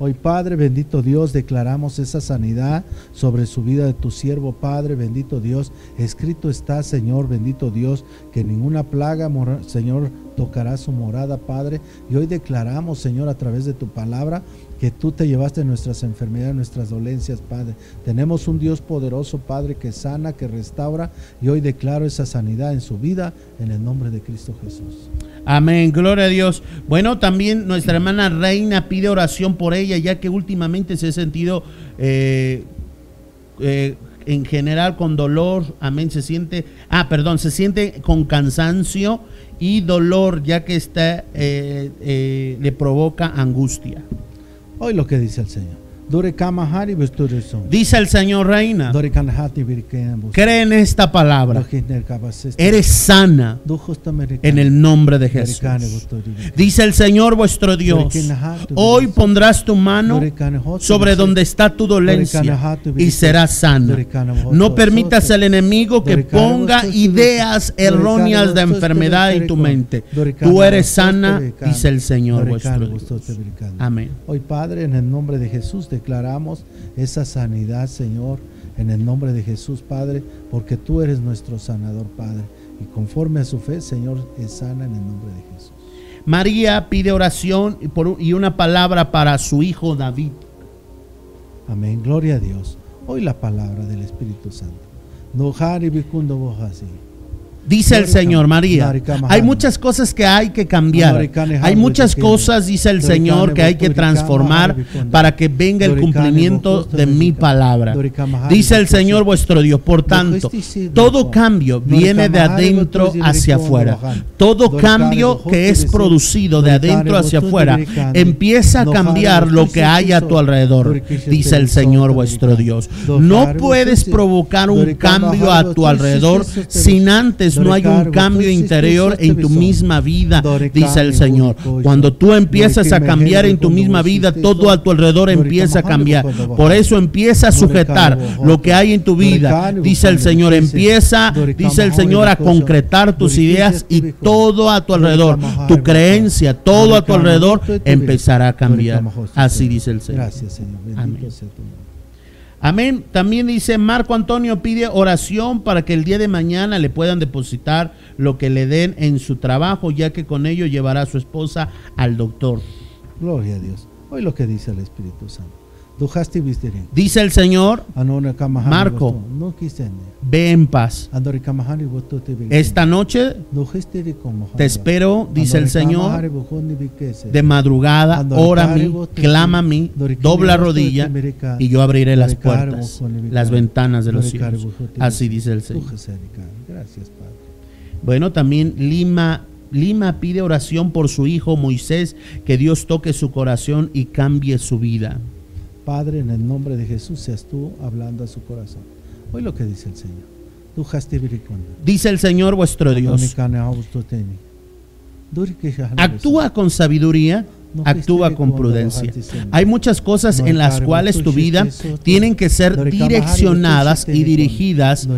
Hoy, Padre, bendito Dios, declaramos esa sanidad sobre su vida de tu siervo, Padre, bendito Dios. Escrito está, Señor, bendito Dios, que ninguna plaga, Señor, tocará su morada, Padre. Y hoy declaramos, Señor, a través de tu palabra, que tú te llevaste nuestras enfermedades, nuestras dolencias, Padre. Tenemos un Dios poderoso, Padre, que sana, que restaura. Y hoy declaro esa sanidad en su vida, en el nombre de Cristo Jesús. Amén, gloria a Dios. Bueno, también nuestra hermana Reina pide oración por ella, ya que últimamente se ha sentido eh, eh, en general con dolor. Amén, se siente, ah, perdón, se siente con cansancio y dolor, ya que está, eh, le provoca angustia. Hoy lo que dice el Señor. Dice el Señor Reina, cree en esta palabra. Eres sana en el nombre de Jesús. Dice el Señor vuestro Dios, hoy pondrás tu mano sobre donde está tu dolencia y serás sana. No permitas al enemigo que ponga ideas erróneas de enfermedad en tu mente. Tú eres sana, dice el Señor vuestro Dios. Amén. Hoy, Padre, en el nombre de Jesús declaramos esa sanidad, Señor, en el nombre de Jesús, Padre, porque tú eres nuestro sanador, Padre. Y conforme a su fe, Señor, es sana en el nombre de Jesús. María pide oración y por- y una palabra para su hijo David. Amén. Gloria a Dios. Hoy la palabra del Espíritu Santo. Nojari bikundo bojasi. Dice el Señor, María, hay muchas cosas que hay que cambiar. Hay muchas cosas, dice el Señor, que hay que transformar para que venga el cumplimiento de mi palabra. Dice el Señor vuestro Dios. Por tanto, todo cambio viene de adentro hacia afuera. Todo cambio que es producido de adentro hacia afuera empieza a cambiar lo que hay a tu alrededor, dice el Señor vuestro Dios. No puedes provocar un cambio a tu alrededor sin antes no hay un cambio interior en tu misma vida, dice el Señor. Cuando tú empiezas a cambiar en tu misma vida, todo a tu alrededor empieza a cambiar. Por eso empieza a sujetar lo que hay en tu vida, dice el Señor. Empieza, dice el Señor, a concretar tus ideas y todo a tu alrededor, tu creencia, todo a tu alrededor empezará a cambiar. Así dice el Señor. Gracias, Señor. Amén. Amén. También dice Marco Antonio pide oración para que el día de mañana le puedan depositar lo que le den en su trabajo, ya que con ello llevará a su esposa al doctor. Gloria a Dios. Hoy lo que dice el Espíritu Santo. Dice el Señor, Marco. ve en paz. Esta noche te espero, dice el Señor, de madrugada, ora a mí, clama a mí, dobla rodilla y yo abriré las puertas, las ventanas de los cielos. Así dice el Señor. Gracias, Padre. Bueno, también Lima, Lima pide oración por su hijo Moisés, que Dios toque su corazón y cambie su vida. Padre, en el nombre de Jesús seas tú hablando a su corazón. Hoy lo que dice el Señor. Dice el Señor vuestro Dios, actúa con sabiduría. Actúa con prudencia. Hay muchas cosas en las cuales tu vida tienen que ser direccionadas y dirigidas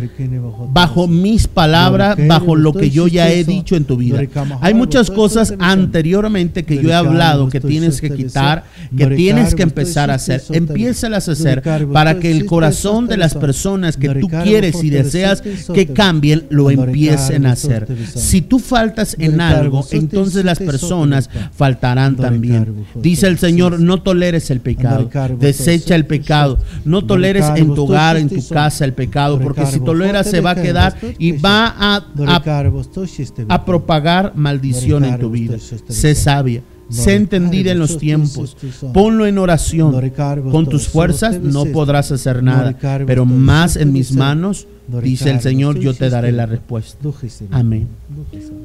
bajo mis palabras, bajo lo que yo ya he dicho en tu vida. Hay muchas cosas anteriormente que yo he hablado que tienes que quitar, que tienes que empezar a hacer. Empiézalas a hacer para que el corazón de las personas que tú quieres y deseas que cambien, lo empiecen a hacer. Si tú faltas en algo, entonces las personas faltarán también. Dice el Señor, no toleres el pecado, desecha el pecado, no toleres en tu hogar, en tu casa el pecado, porque si toleras se va a quedar y va a, a, propagar maldición en tu vida. Sé sabia. Sé entendida en los tiempos. Ponlo en oración. Con tus fuerzas no podrás hacer nada, pero más en mis manos Dice el Señor, yo te daré la respuesta. Amén.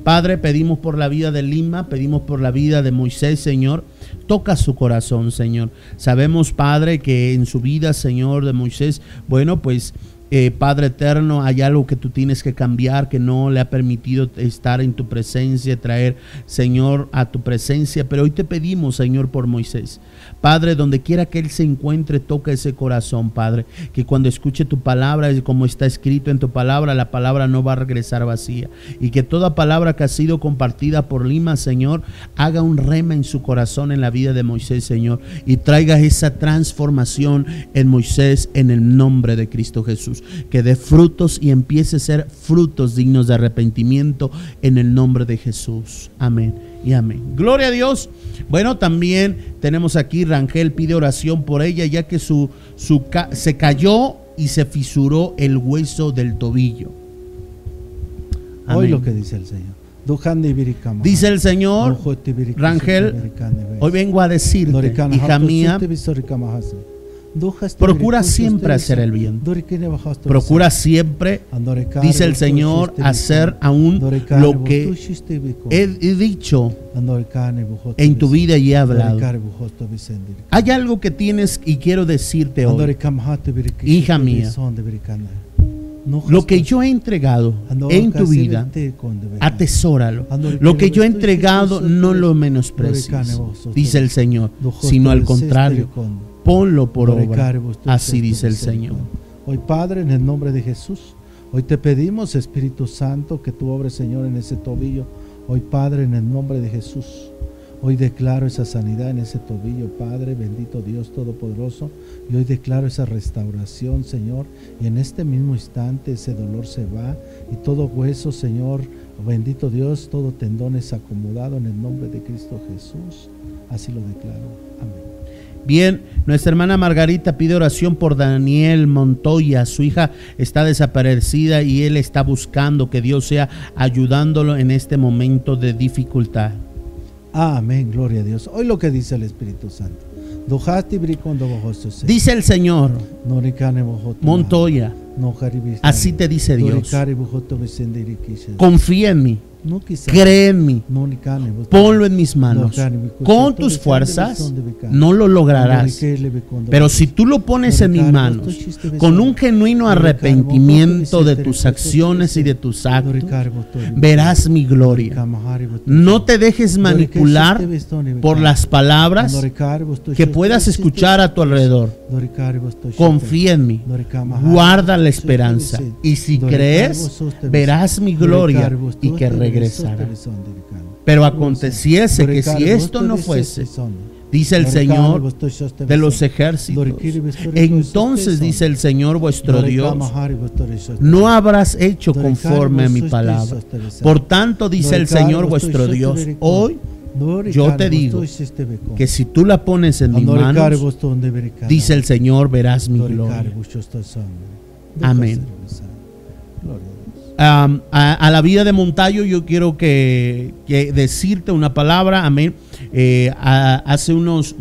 Padre, pedimos por la vida de Lima, pedimos por la vida de Moisés, Señor. Toca su corazón, Señor. Sabemos, Padre, que en su vida, Señor, de Moisés, bueno, pues eh, Padre eterno, hay algo que tú tienes que cambiar, que no le ha permitido estar en tu presencia, traer, Señor, a tu presencia. Pero hoy te pedimos, Señor, por Moisés. Padre, donde quiera que Él se encuentre, toca ese corazón, Padre. Que cuando escuche tu palabra, como está escrito en tu palabra, la palabra no va a regresar vacía. Y que toda palabra que ha sido compartida por Lima, Señor, haga un rema en su corazón en la vida de Moisés, Señor. Y traiga esa transformación en Moisés en el nombre de Cristo Jesús. Que dé frutos y empiece a ser frutos dignos de arrepentimiento en el nombre de Jesús. Amén y amén. Gloria a Dios. Bueno, también tenemos aquí, Rangel pide oración por ella, ya que su, su se cayó y se fisuró el hueso del tobillo. Hoy lo que dice el Señor. Dice el Señor, Rangel, hoy vengo a decirte, hija mía, Procura siempre hacer el bien. Procura siempre, dice el Señor, hacer aún lo que he, dicho en tu vida y he hablado. Hay algo que tienes y quiero decirte hoy, hija mía. Lo que yo he entregado en tu vida, atesóralo. Lo que yo he entregado no lo menosprecies, dice el Señor, sino al contrario ponlo por obra. Así dice el Señor. Hoy, Padre, en el nombre de Jesús, hoy te pedimos, Espíritu Santo, que tú obres, Señor, en ese tobillo. Hoy, Padre, en el nombre de Jesús, hoy declaro esa sanidad en ese tobillo, Padre, bendito Dios Todopoderoso. Y hoy declaro esa restauración, Señor. Y en este mismo instante ese dolor se va y todo hueso, Señor, bendito Dios, todo tendón es acomodado en el nombre de Cristo Jesús. Así lo declaro. Amén. Bien, nuestra hermana Margarita pide oración por Daniel Montoya. Su hija está desaparecida y él está buscando que Dios sea ayudándolo en este momento de dificultad. Amén, gloria a Dios. Hoy lo que dice el Espíritu Santo. Dice el Señor, Montoya, así te dice Dios. Confía en mí. Cree en mí. Ponlo en mis manos. Con tus fuerzas no lo lograrás. Pero si tú lo pones en mis manos, con un genuino arrepentimiento de tus acciones y de tus actos, verás mi gloria. No te dejes manipular por las palabras que puedas escuchar a tu alrededor. Confía en mí. Guarda la esperanza. Y si crees, verás mi gloria y que regresará. Pero aconteciese que si esto no fuese, dice el Señor de los ejércitos, entonces dice el Señor vuestro Dios, no habrás hecho conforme a mi palabra. Por tanto, dice el Señor vuestro Dios, hoy yo te digo que si tú la pones en mis manos, dice el Señor, verás mi gloria. Amén. a, la vida de Montayo yo quiero que, decirte una palabra, amén. Eh, hace unos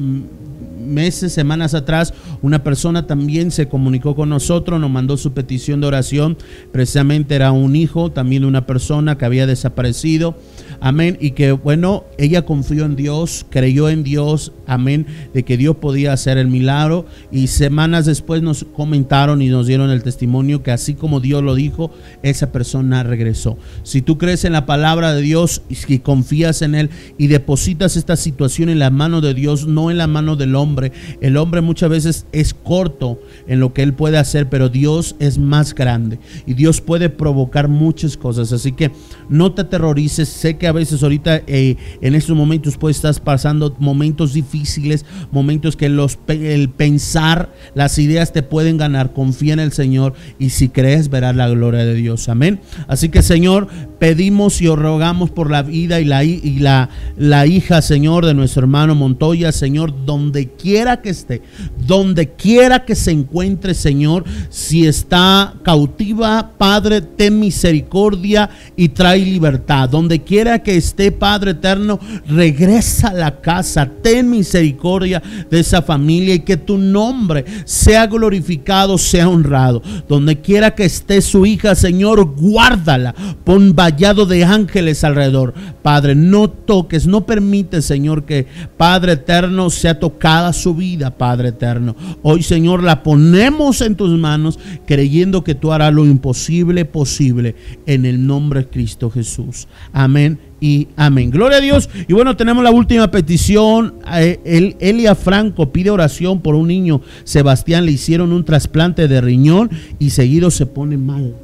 meses, semanas atrás, Una persona también se comunicó con nosotros, nos mandó su petición de oración. Precisamente era un hijo, también de una persona que había desaparecido. Amén. Y que bueno, ella confió en Dios, creyó en Dios. Amén. De que Dios podía hacer el milagro. Y semanas después nos comentaron y nos dieron el testimonio que así como Dios lo dijo, esa persona regresó. Si tú crees en la palabra de Dios y confías en Él y depositas esta situación en la mano de Dios, no en la mano del hombre. El hombre muchas veces es corto en lo que Él puede hacer, pero Dios es más grande y Dios puede provocar muchas cosas. Así que no te aterrorices. Sé que a veces ahorita eh, en estos momentos puedes estar pasando momentos difíciles, momentos que los, el pensar, las ideas te pueden ganar. Confía en el Señor y si crees verás la gloria de Dios. Amén. Así que Señor, pedimos y os rogamos por la vida y la, y la, la hija, Señor, de nuestro hermano Montoya, Señor, donde quiera que esté, donde quiera que se encuentre, Señor, si está cautiva, Padre, ten misericordia y trae libertad. Donde quiera que esté, Padre eterno, regresa a la casa, ten misericordia de esa familia y que tu nombre sea glorificado, sea honrado. Donde quiera que esté su hija, Señor, guárdala, pon vallado de ángeles alrededor. Padre, no toques, no permites, Señor, que Padre eterno sea tocada su vida, Padre eterno. Hoy, Señor, la ponemos en tus manos, creyendo que tú harás lo imposible posible en el nombre de Cristo Jesús. Amén y amén. Gloria a Dios. Y bueno, tenemos la última petición. Eh, el, Elia Franco pide oración por un niño. Sebastián le hicieron un trasplante de riñón y seguido se pone mal.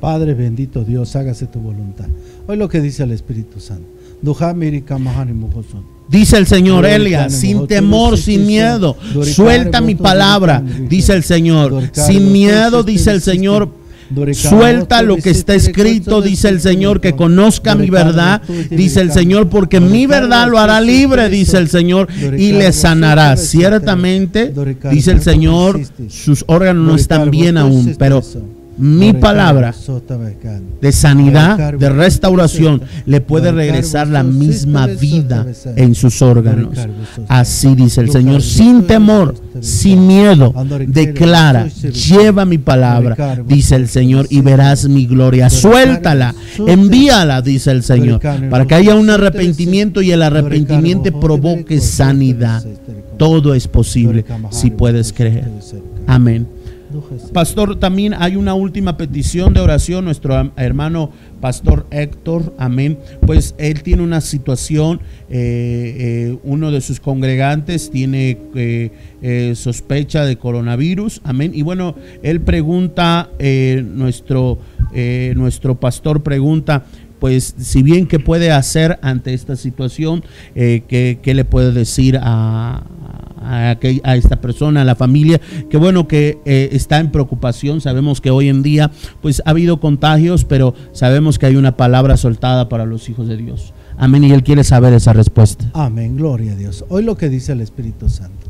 Padre bendito Dios, hágase tu voluntad. Hoy lo que dice el Espíritu Santo. Dice el Señor Elia, sin temor, sin miedo, suelta mi palabra, dice el Señor. Sin miedo, dice el Señor, Suelta lo que está escrito, dice el Señor, que conozca mi verdad, dice el Señor, porque mi verdad lo hará libre, dice el Señor, y le sanará. Ciertamente, dice el Señor, sus órganos no están bien aún, pero mi palabra de sanidad, de restauración, le puede regresar la misma vida en sus órganos. Así dice el Señor, sin temor, sin miedo, declara, lleva mi palabra, dice el Señor, y verás mi gloria. Suéltala, envíala, dice el Señor, para que haya un arrepentimiento y el arrepentimiento provoque sanidad. Todo es posible si puedes creer. Amén. Pastor, también hay una última petición de oración. Nuestro hermano Pastor Héctor, amén. Pues él tiene una situación, eh, eh, uno de sus congregantes tiene eh, sospecha de coronavirus, amén. Y bueno, él pregunta, nuestro, nuestro pastor pregunta, pues si bien qué puede hacer ante esta situación, ¿qué, ¿qué, le puede decir a, a, esta persona, a la familia, que bueno que eh, está en preocupación. Sabemos que hoy en día pues ha habido contagios, pero sabemos que hay una palabra soltada para los hijos de Dios. Amén. Y él quiere saber esa respuesta. Amén. Gloria a Dios. Hoy lo que dice el Espíritu Santo.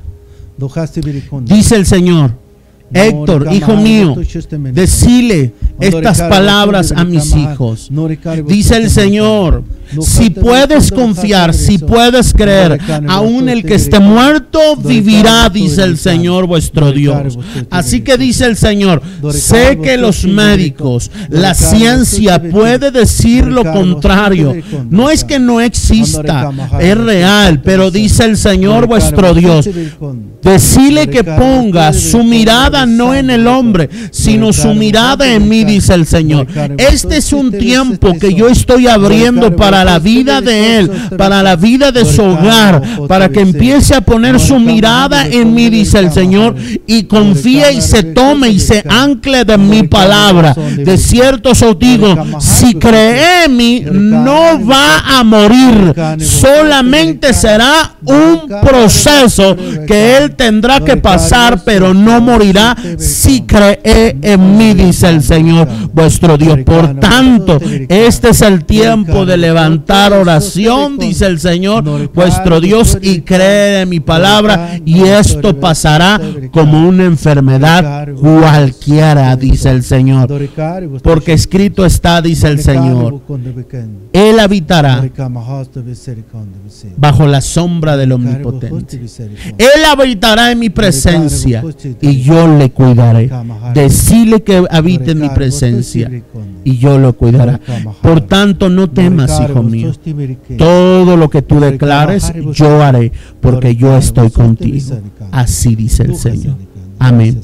Dice el Señor. Héctor, hijo mío, decile estas palabras a mis hijos. Dice el Señor, si puedes confiar, si puedes creer, aún el que esté muerto vivirá, dice el Señor vuestro Dios. Así que dice el Señor, sé que los médicos, la ciencia puede decir lo contrario. No es que no exista, es real, pero dice el Señor vuestro Dios, decile que ponga su mirada no en el hombre, sino su mirada en mí, dice el Señor. Este es un tiempo que yo estoy abriendo para la vida de él, para la vida de su hogar, para que empiece a poner su mirada en mí, dice el Señor, y confíe y se tome y se ancle de mi palabra. De cierto os digo, si cree en mí, no va a morir, solamente será un proceso que él tendrá que pasar, pero no morirá si cree en mí, dice el Señor. Señor vuestro Dios. Por tanto, este es el tiempo de levantar oración, dice el Señor vuestro Dios, y cree en mi palabra, y esto pasará como una enfermedad cualquiera, dice el Señor. Porque escrito está, dice el Señor, Él habitará bajo la sombra del Omnipotente. Él habitará en mi presencia y yo le cuidaré. Decirle que habite en mi presencia y yo lo cuidaré. Por tanto, no temas, hijo mío. Todo lo que tú declares, yo haré, porque yo estoy contigo. Así dice el Señor. Amén.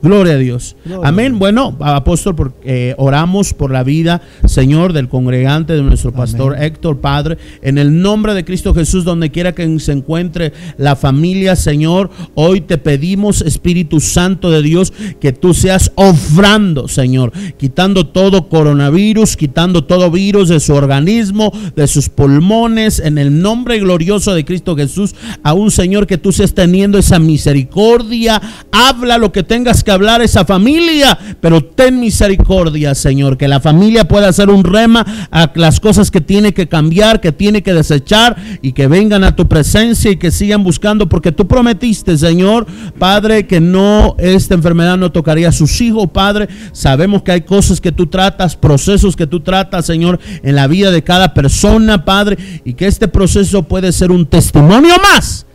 Gloria a Dios. Amén. Bueno, apóstol, eh, oramos por la vida, Señor, del congregante, de nuestro pastor Héctor, Padre, en el nombre de Cristo Jesús, donde quiera que se encuentre la familia, Señor, hoy te pedimos, Espíritu Santo de Dios, que tú seas ofrando, Señor, quitando todo coronavirus, quitando todo virus de su organismo, de sus pulmones, en el nombre glorioso de Cristo Jesús, a un Señor que tú seas teniendo esa misericordia, habla lo que tengas que hablar esa familia, pero ten misericordia, Señor, que la familia pueda hacer un rema a las cosas que tiene que cambiar, que tiene que desechar y que vengan a tu presencia y que sigan buscando, porque tú prometiste, Señor, Padre, que no, esta enfermedad no tocaría a sus hijos, Padre. Sabemos que hay cosas que tú tratas, procesos que tú tratas, Señor, en la vida de cada persona, Padre, y que este proceso puede ser un testimonio más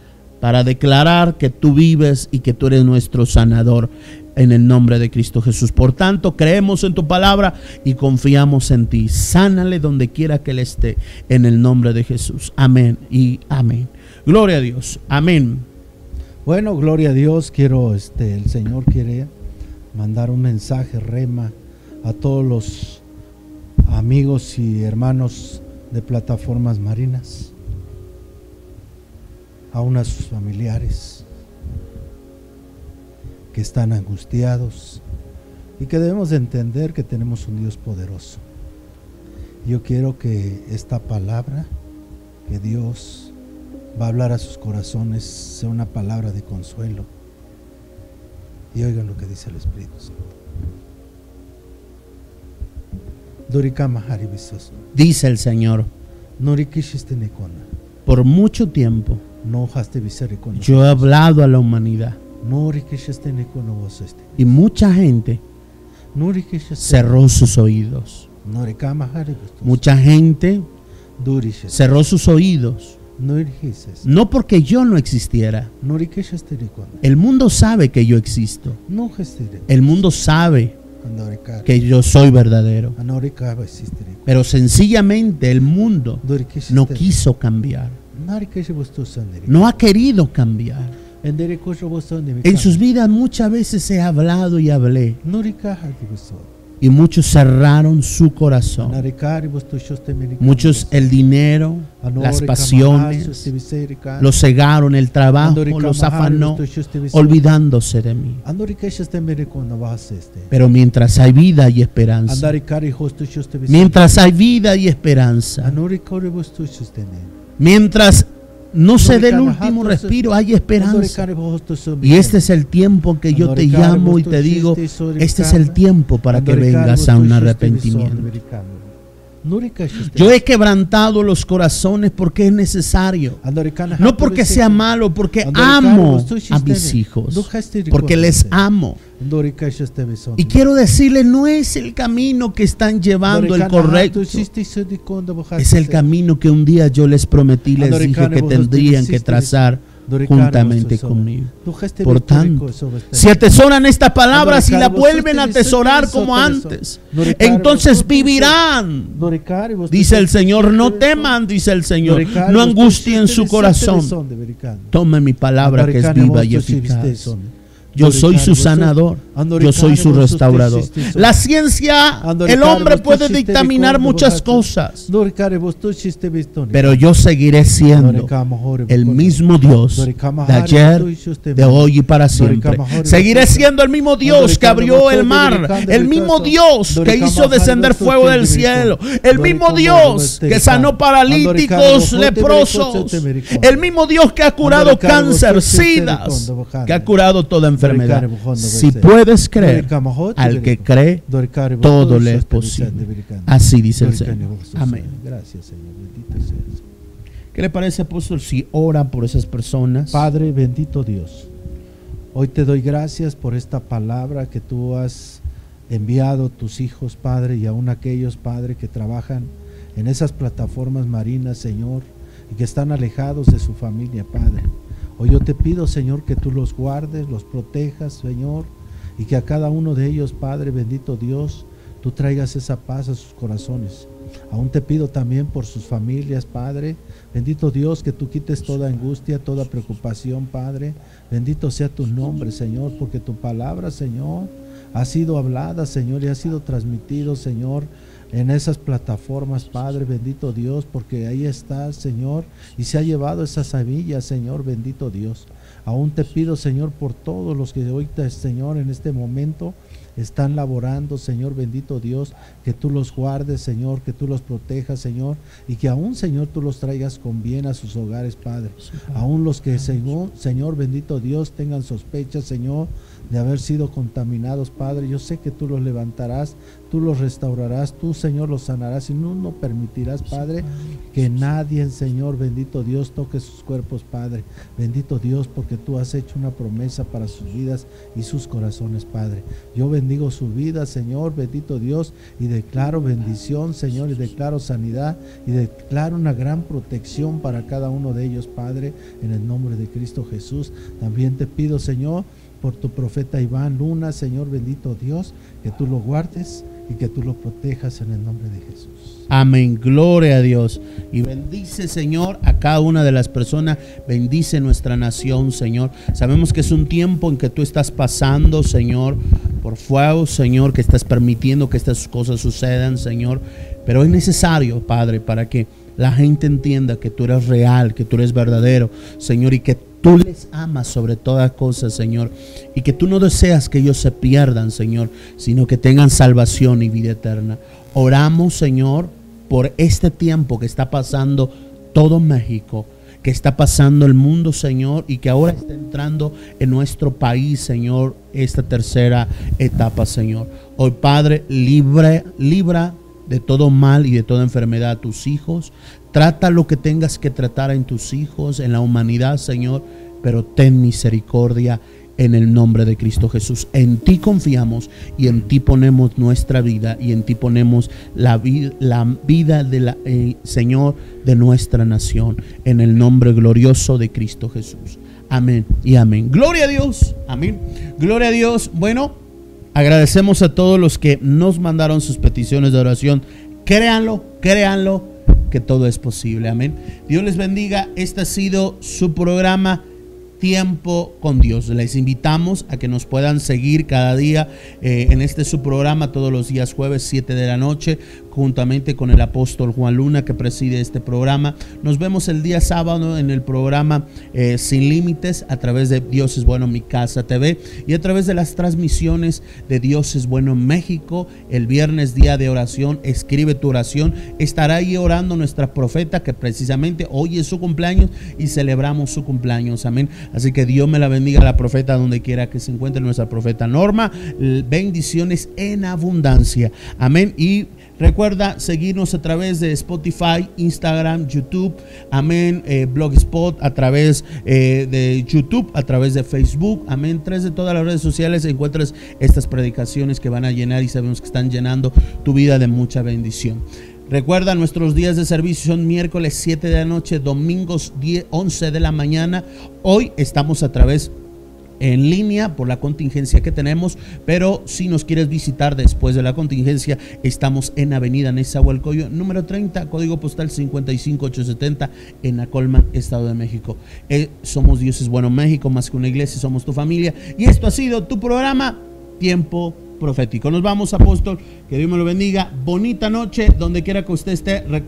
para declarar que tú vives y que tú eres nuestro sanador en el nombre de Cristo Jesús. Por tanto, creemos en tu palabra y confiamos en ti. Sánale donde quiera que él esté en el nombre de Jesús. Amén y amén. Gloria a Dios. Amén. Bueno, gloria a Dios. Quiero, este, el Señor quiere mandar un mensaje rema a todos los amigos y hermanos de plataformas marinas, a unas familiares que están angustiados y que debemos de entender que tenemos un Dios poderoso. Yo quiero que esta palabra que Dios va a hablar a sus corazones sea una palabra de consuelo. Y oigan lo que dice el Espíritu Santo. Dice el Señor, por mucho tiempo yo he hablado a la humanidad y mucha gente cerró sus oídos. Mucha gente cerró sus oídos. No porque yo no existiera. El mundo sabe que yo existo. El mundo sabe que yo soy verdadero. Pero sencillamente el mundo no quiso cambiar. No ha querido cambiar. En sus vidas muchas veces he hablado y hablé. Y muchos cerraron su corazón. Muchos el dinero, las pasiones, los cegaron, el trabajo, los afanó, olvidándose de mí. Pero mientras hay vida y esperanza, mientras hay vida y esperanza, mientras no se dé el último respiro, hay esperanza. Y este es el tiempo que yo te llamo y te digo, este es el tiempo para que vengas a un arrepentimiento. Yo he quebrantado los corazones porque es necesario. No porque sea malo, porque amo a mis hijos. Porque les amo. Y quiero decirle, no es el camino que están llevando el correcto. Es el camino que un día yo les prometí, les dije que tendrían que trazar juntamente conmigo. Por tanto, si atesoran estas palabras y la vuelven a atesorar como antes, entonces vivirán. Dice el Señor, no teman, dice el Señor, no angustien su corazón. Tomen mi palabra que es viva y eficaz. Yo soy su sanador. Yo soy su restaurador. La ciencia, el hombre puede dictaminar muchas cosas. Pero yo seguiré siendo el mismo Dios de ayer, de hoy y para siempre. Seguiré siendo el mismo Dios que abrió el mar. El mismo Dios que hizo descender fuego del cielo. El mismo Dios que sanó paralíticos, leprosos. El mismo Dios que ha curado cáncer, sidas, que ha curado toda enfermedad enfermedad. Si puedes creer, al que cree, todo le es posible. Así dice el Señor. Amén. Gracias, Señor. Bendito seas. ¿Qué le parece, apóstol, si ora por esas personas? Padre, bendito Dios. Hoy te doy gracias por esta palabra que tú has enviado a tus hijos, Padre, y aún aquellos, Padre, que trabajan en esas plataformas marinas, Señor, y que están alejados de su familia, Padre. Hoy yo te pido, Señor, que tú los guardes, los protejas, Señor, y que a cada uno de ellos, Padre, bendito Dios, tú traigas esa paz a sus corazones. Aún te pido también por sus familias, Padre. Bendito Dios, que tú quites toda angustia, toda preocupación, Padre. Bendito sea tu nombre, Señor, porque tu palabra, Señor, ha sido hablada, Señor, y ha sido transmitido, Señor, en esas plataformas, Padre, bendito Dios, porque ahí está, Señor, y se ha llevado esa semilla, Señor, bendito Dios. Aún te pido, Señor, por todos los que hoy, Señor, en este momento están laborando, Señor bendito Dios, que tú los guardes, Señor, que tú los protejas, Señor, y que aún, Señor, tú los traigas con bien a sus hogares, Padre. Aún los que, Señor, Señor bendito Dios, tengan sospechas, Señor, de haber sido contaminados, Padre. Yo sé que tú los levantarás, tú los restaurarás, tú, Señor, los sanarás y no, no permitirás, Padre, que nadie, Señor, bendito Dios, toque sus cuerpos, Padre. Bendito Dios, porque tú has hecho una promesa para sus vidas y sus corazones, Padre. Yo bendigo su vida, Señor, bendito Dios, y declaro bendición, Señor, y declaro sanidad y declaro una gran protección para cada uno de ellos, Padre, en el nombre de Cristo Jesús. También te pido, Señor, por tu profeta Iván Luna, Señor bendito Dios, que tú lo guardes y que tú lo protejas en el nombre de Jesús. Amén, gloria a Dios. Y bendice, Señor, a cada una de las personas. Bendice nuestra nación, Señor. Sabemos que es un tiempo en que tú estás pasando, Señor, por fuego, Señor, que estás permitiendo que estas cosas sucedan, Señor. Pero es necesario, Padre, para que la gente entienda que tú eres real, que tú eres verdadero, Señor, y que tú les amas sobre todas cosas, Señor, y que tú no deseas que ellos se pierdan, Señor, sino que tengan salvación y vida eterna. Oramos, Señor, por este tiempo que está pasando todo México, que está pasando el mundo, Señor, y que ahora está entrando en nuestro país, Señor, esta tercera etapa, Señor. Hoy, Padre, libre, libra de todo mal y de toda enfermedad a tus hijos. Trata lo que tengas que tratar en tus hijos, en la humanidad, Señor, pero ten misericordia en el nombre de Cristo Jesús. En ti confiamos y en ti ponemos nuestra vida y en ti ponemos la, vida, la vida del eh, Señor de nuestra nación, en el nombre glorioso de Cristo Jesús. Amén y amén. Gloria a Dios. Amén. Gloria a Dios. Bueno, agradecemos a todos los que nos mandaron sus peticiones de oración. Créanlo, créanlo que todo es posible. Amén. Dios les bendiga. Este ha sido su programa tiempo con Dios. Les invitamos a que nos puedan seguir cada día eh, en este su programa todos los días jueves 7 de la noche juntamente con el apóstol Juan Luna que preside este programa. Nos vemos el día sábado en el programa eh, Sin Límites a través de Dios es Bueno Mi Casa TV y a través de las transmisiones de Dios es Bueno México. El viernes día de oración, escribe tu oración. Estará ahí orando nuestra profeta que precisamente hoy es su cumpleaños y celebramos su cumpleaños. Amén. Así que Dios me la bendiga a la profeta donde quiera que se encuentre nuestra profeta Norma. Bendiciones en abundancia. Amén. Y Recuerda seguirnos a través de Spotify, Instagram, YouTube, amén, eh, Blogspot, a través eh, de YouTube, a través de Facebook, amén. Tres de todas las redes sociales encuentras estas predicaciones que van a llenar y sabemos que están llenando tu vida de mucha bendición. Recuerda, nuestros días de servicio son miércoles 7 de la noche, domingos 10, 11 de la mañana. Hoy estamos a través de en línea por la contingencia que tenemos, pero si nos quieres visitar después de la contingencia, estamos en Avenida Nezahualcóyotl, número 30, código postal 55870 en Acolman, Estado de México. Eh, somos Dioses Bueno México, más que una iglesia, somos tu familia y esto ha sido tu programa Tiempo Profético. Nos vamos, apóstol, que Dios me lo bendiga. Bonita noche, donde quiera que usted esté. Recuerda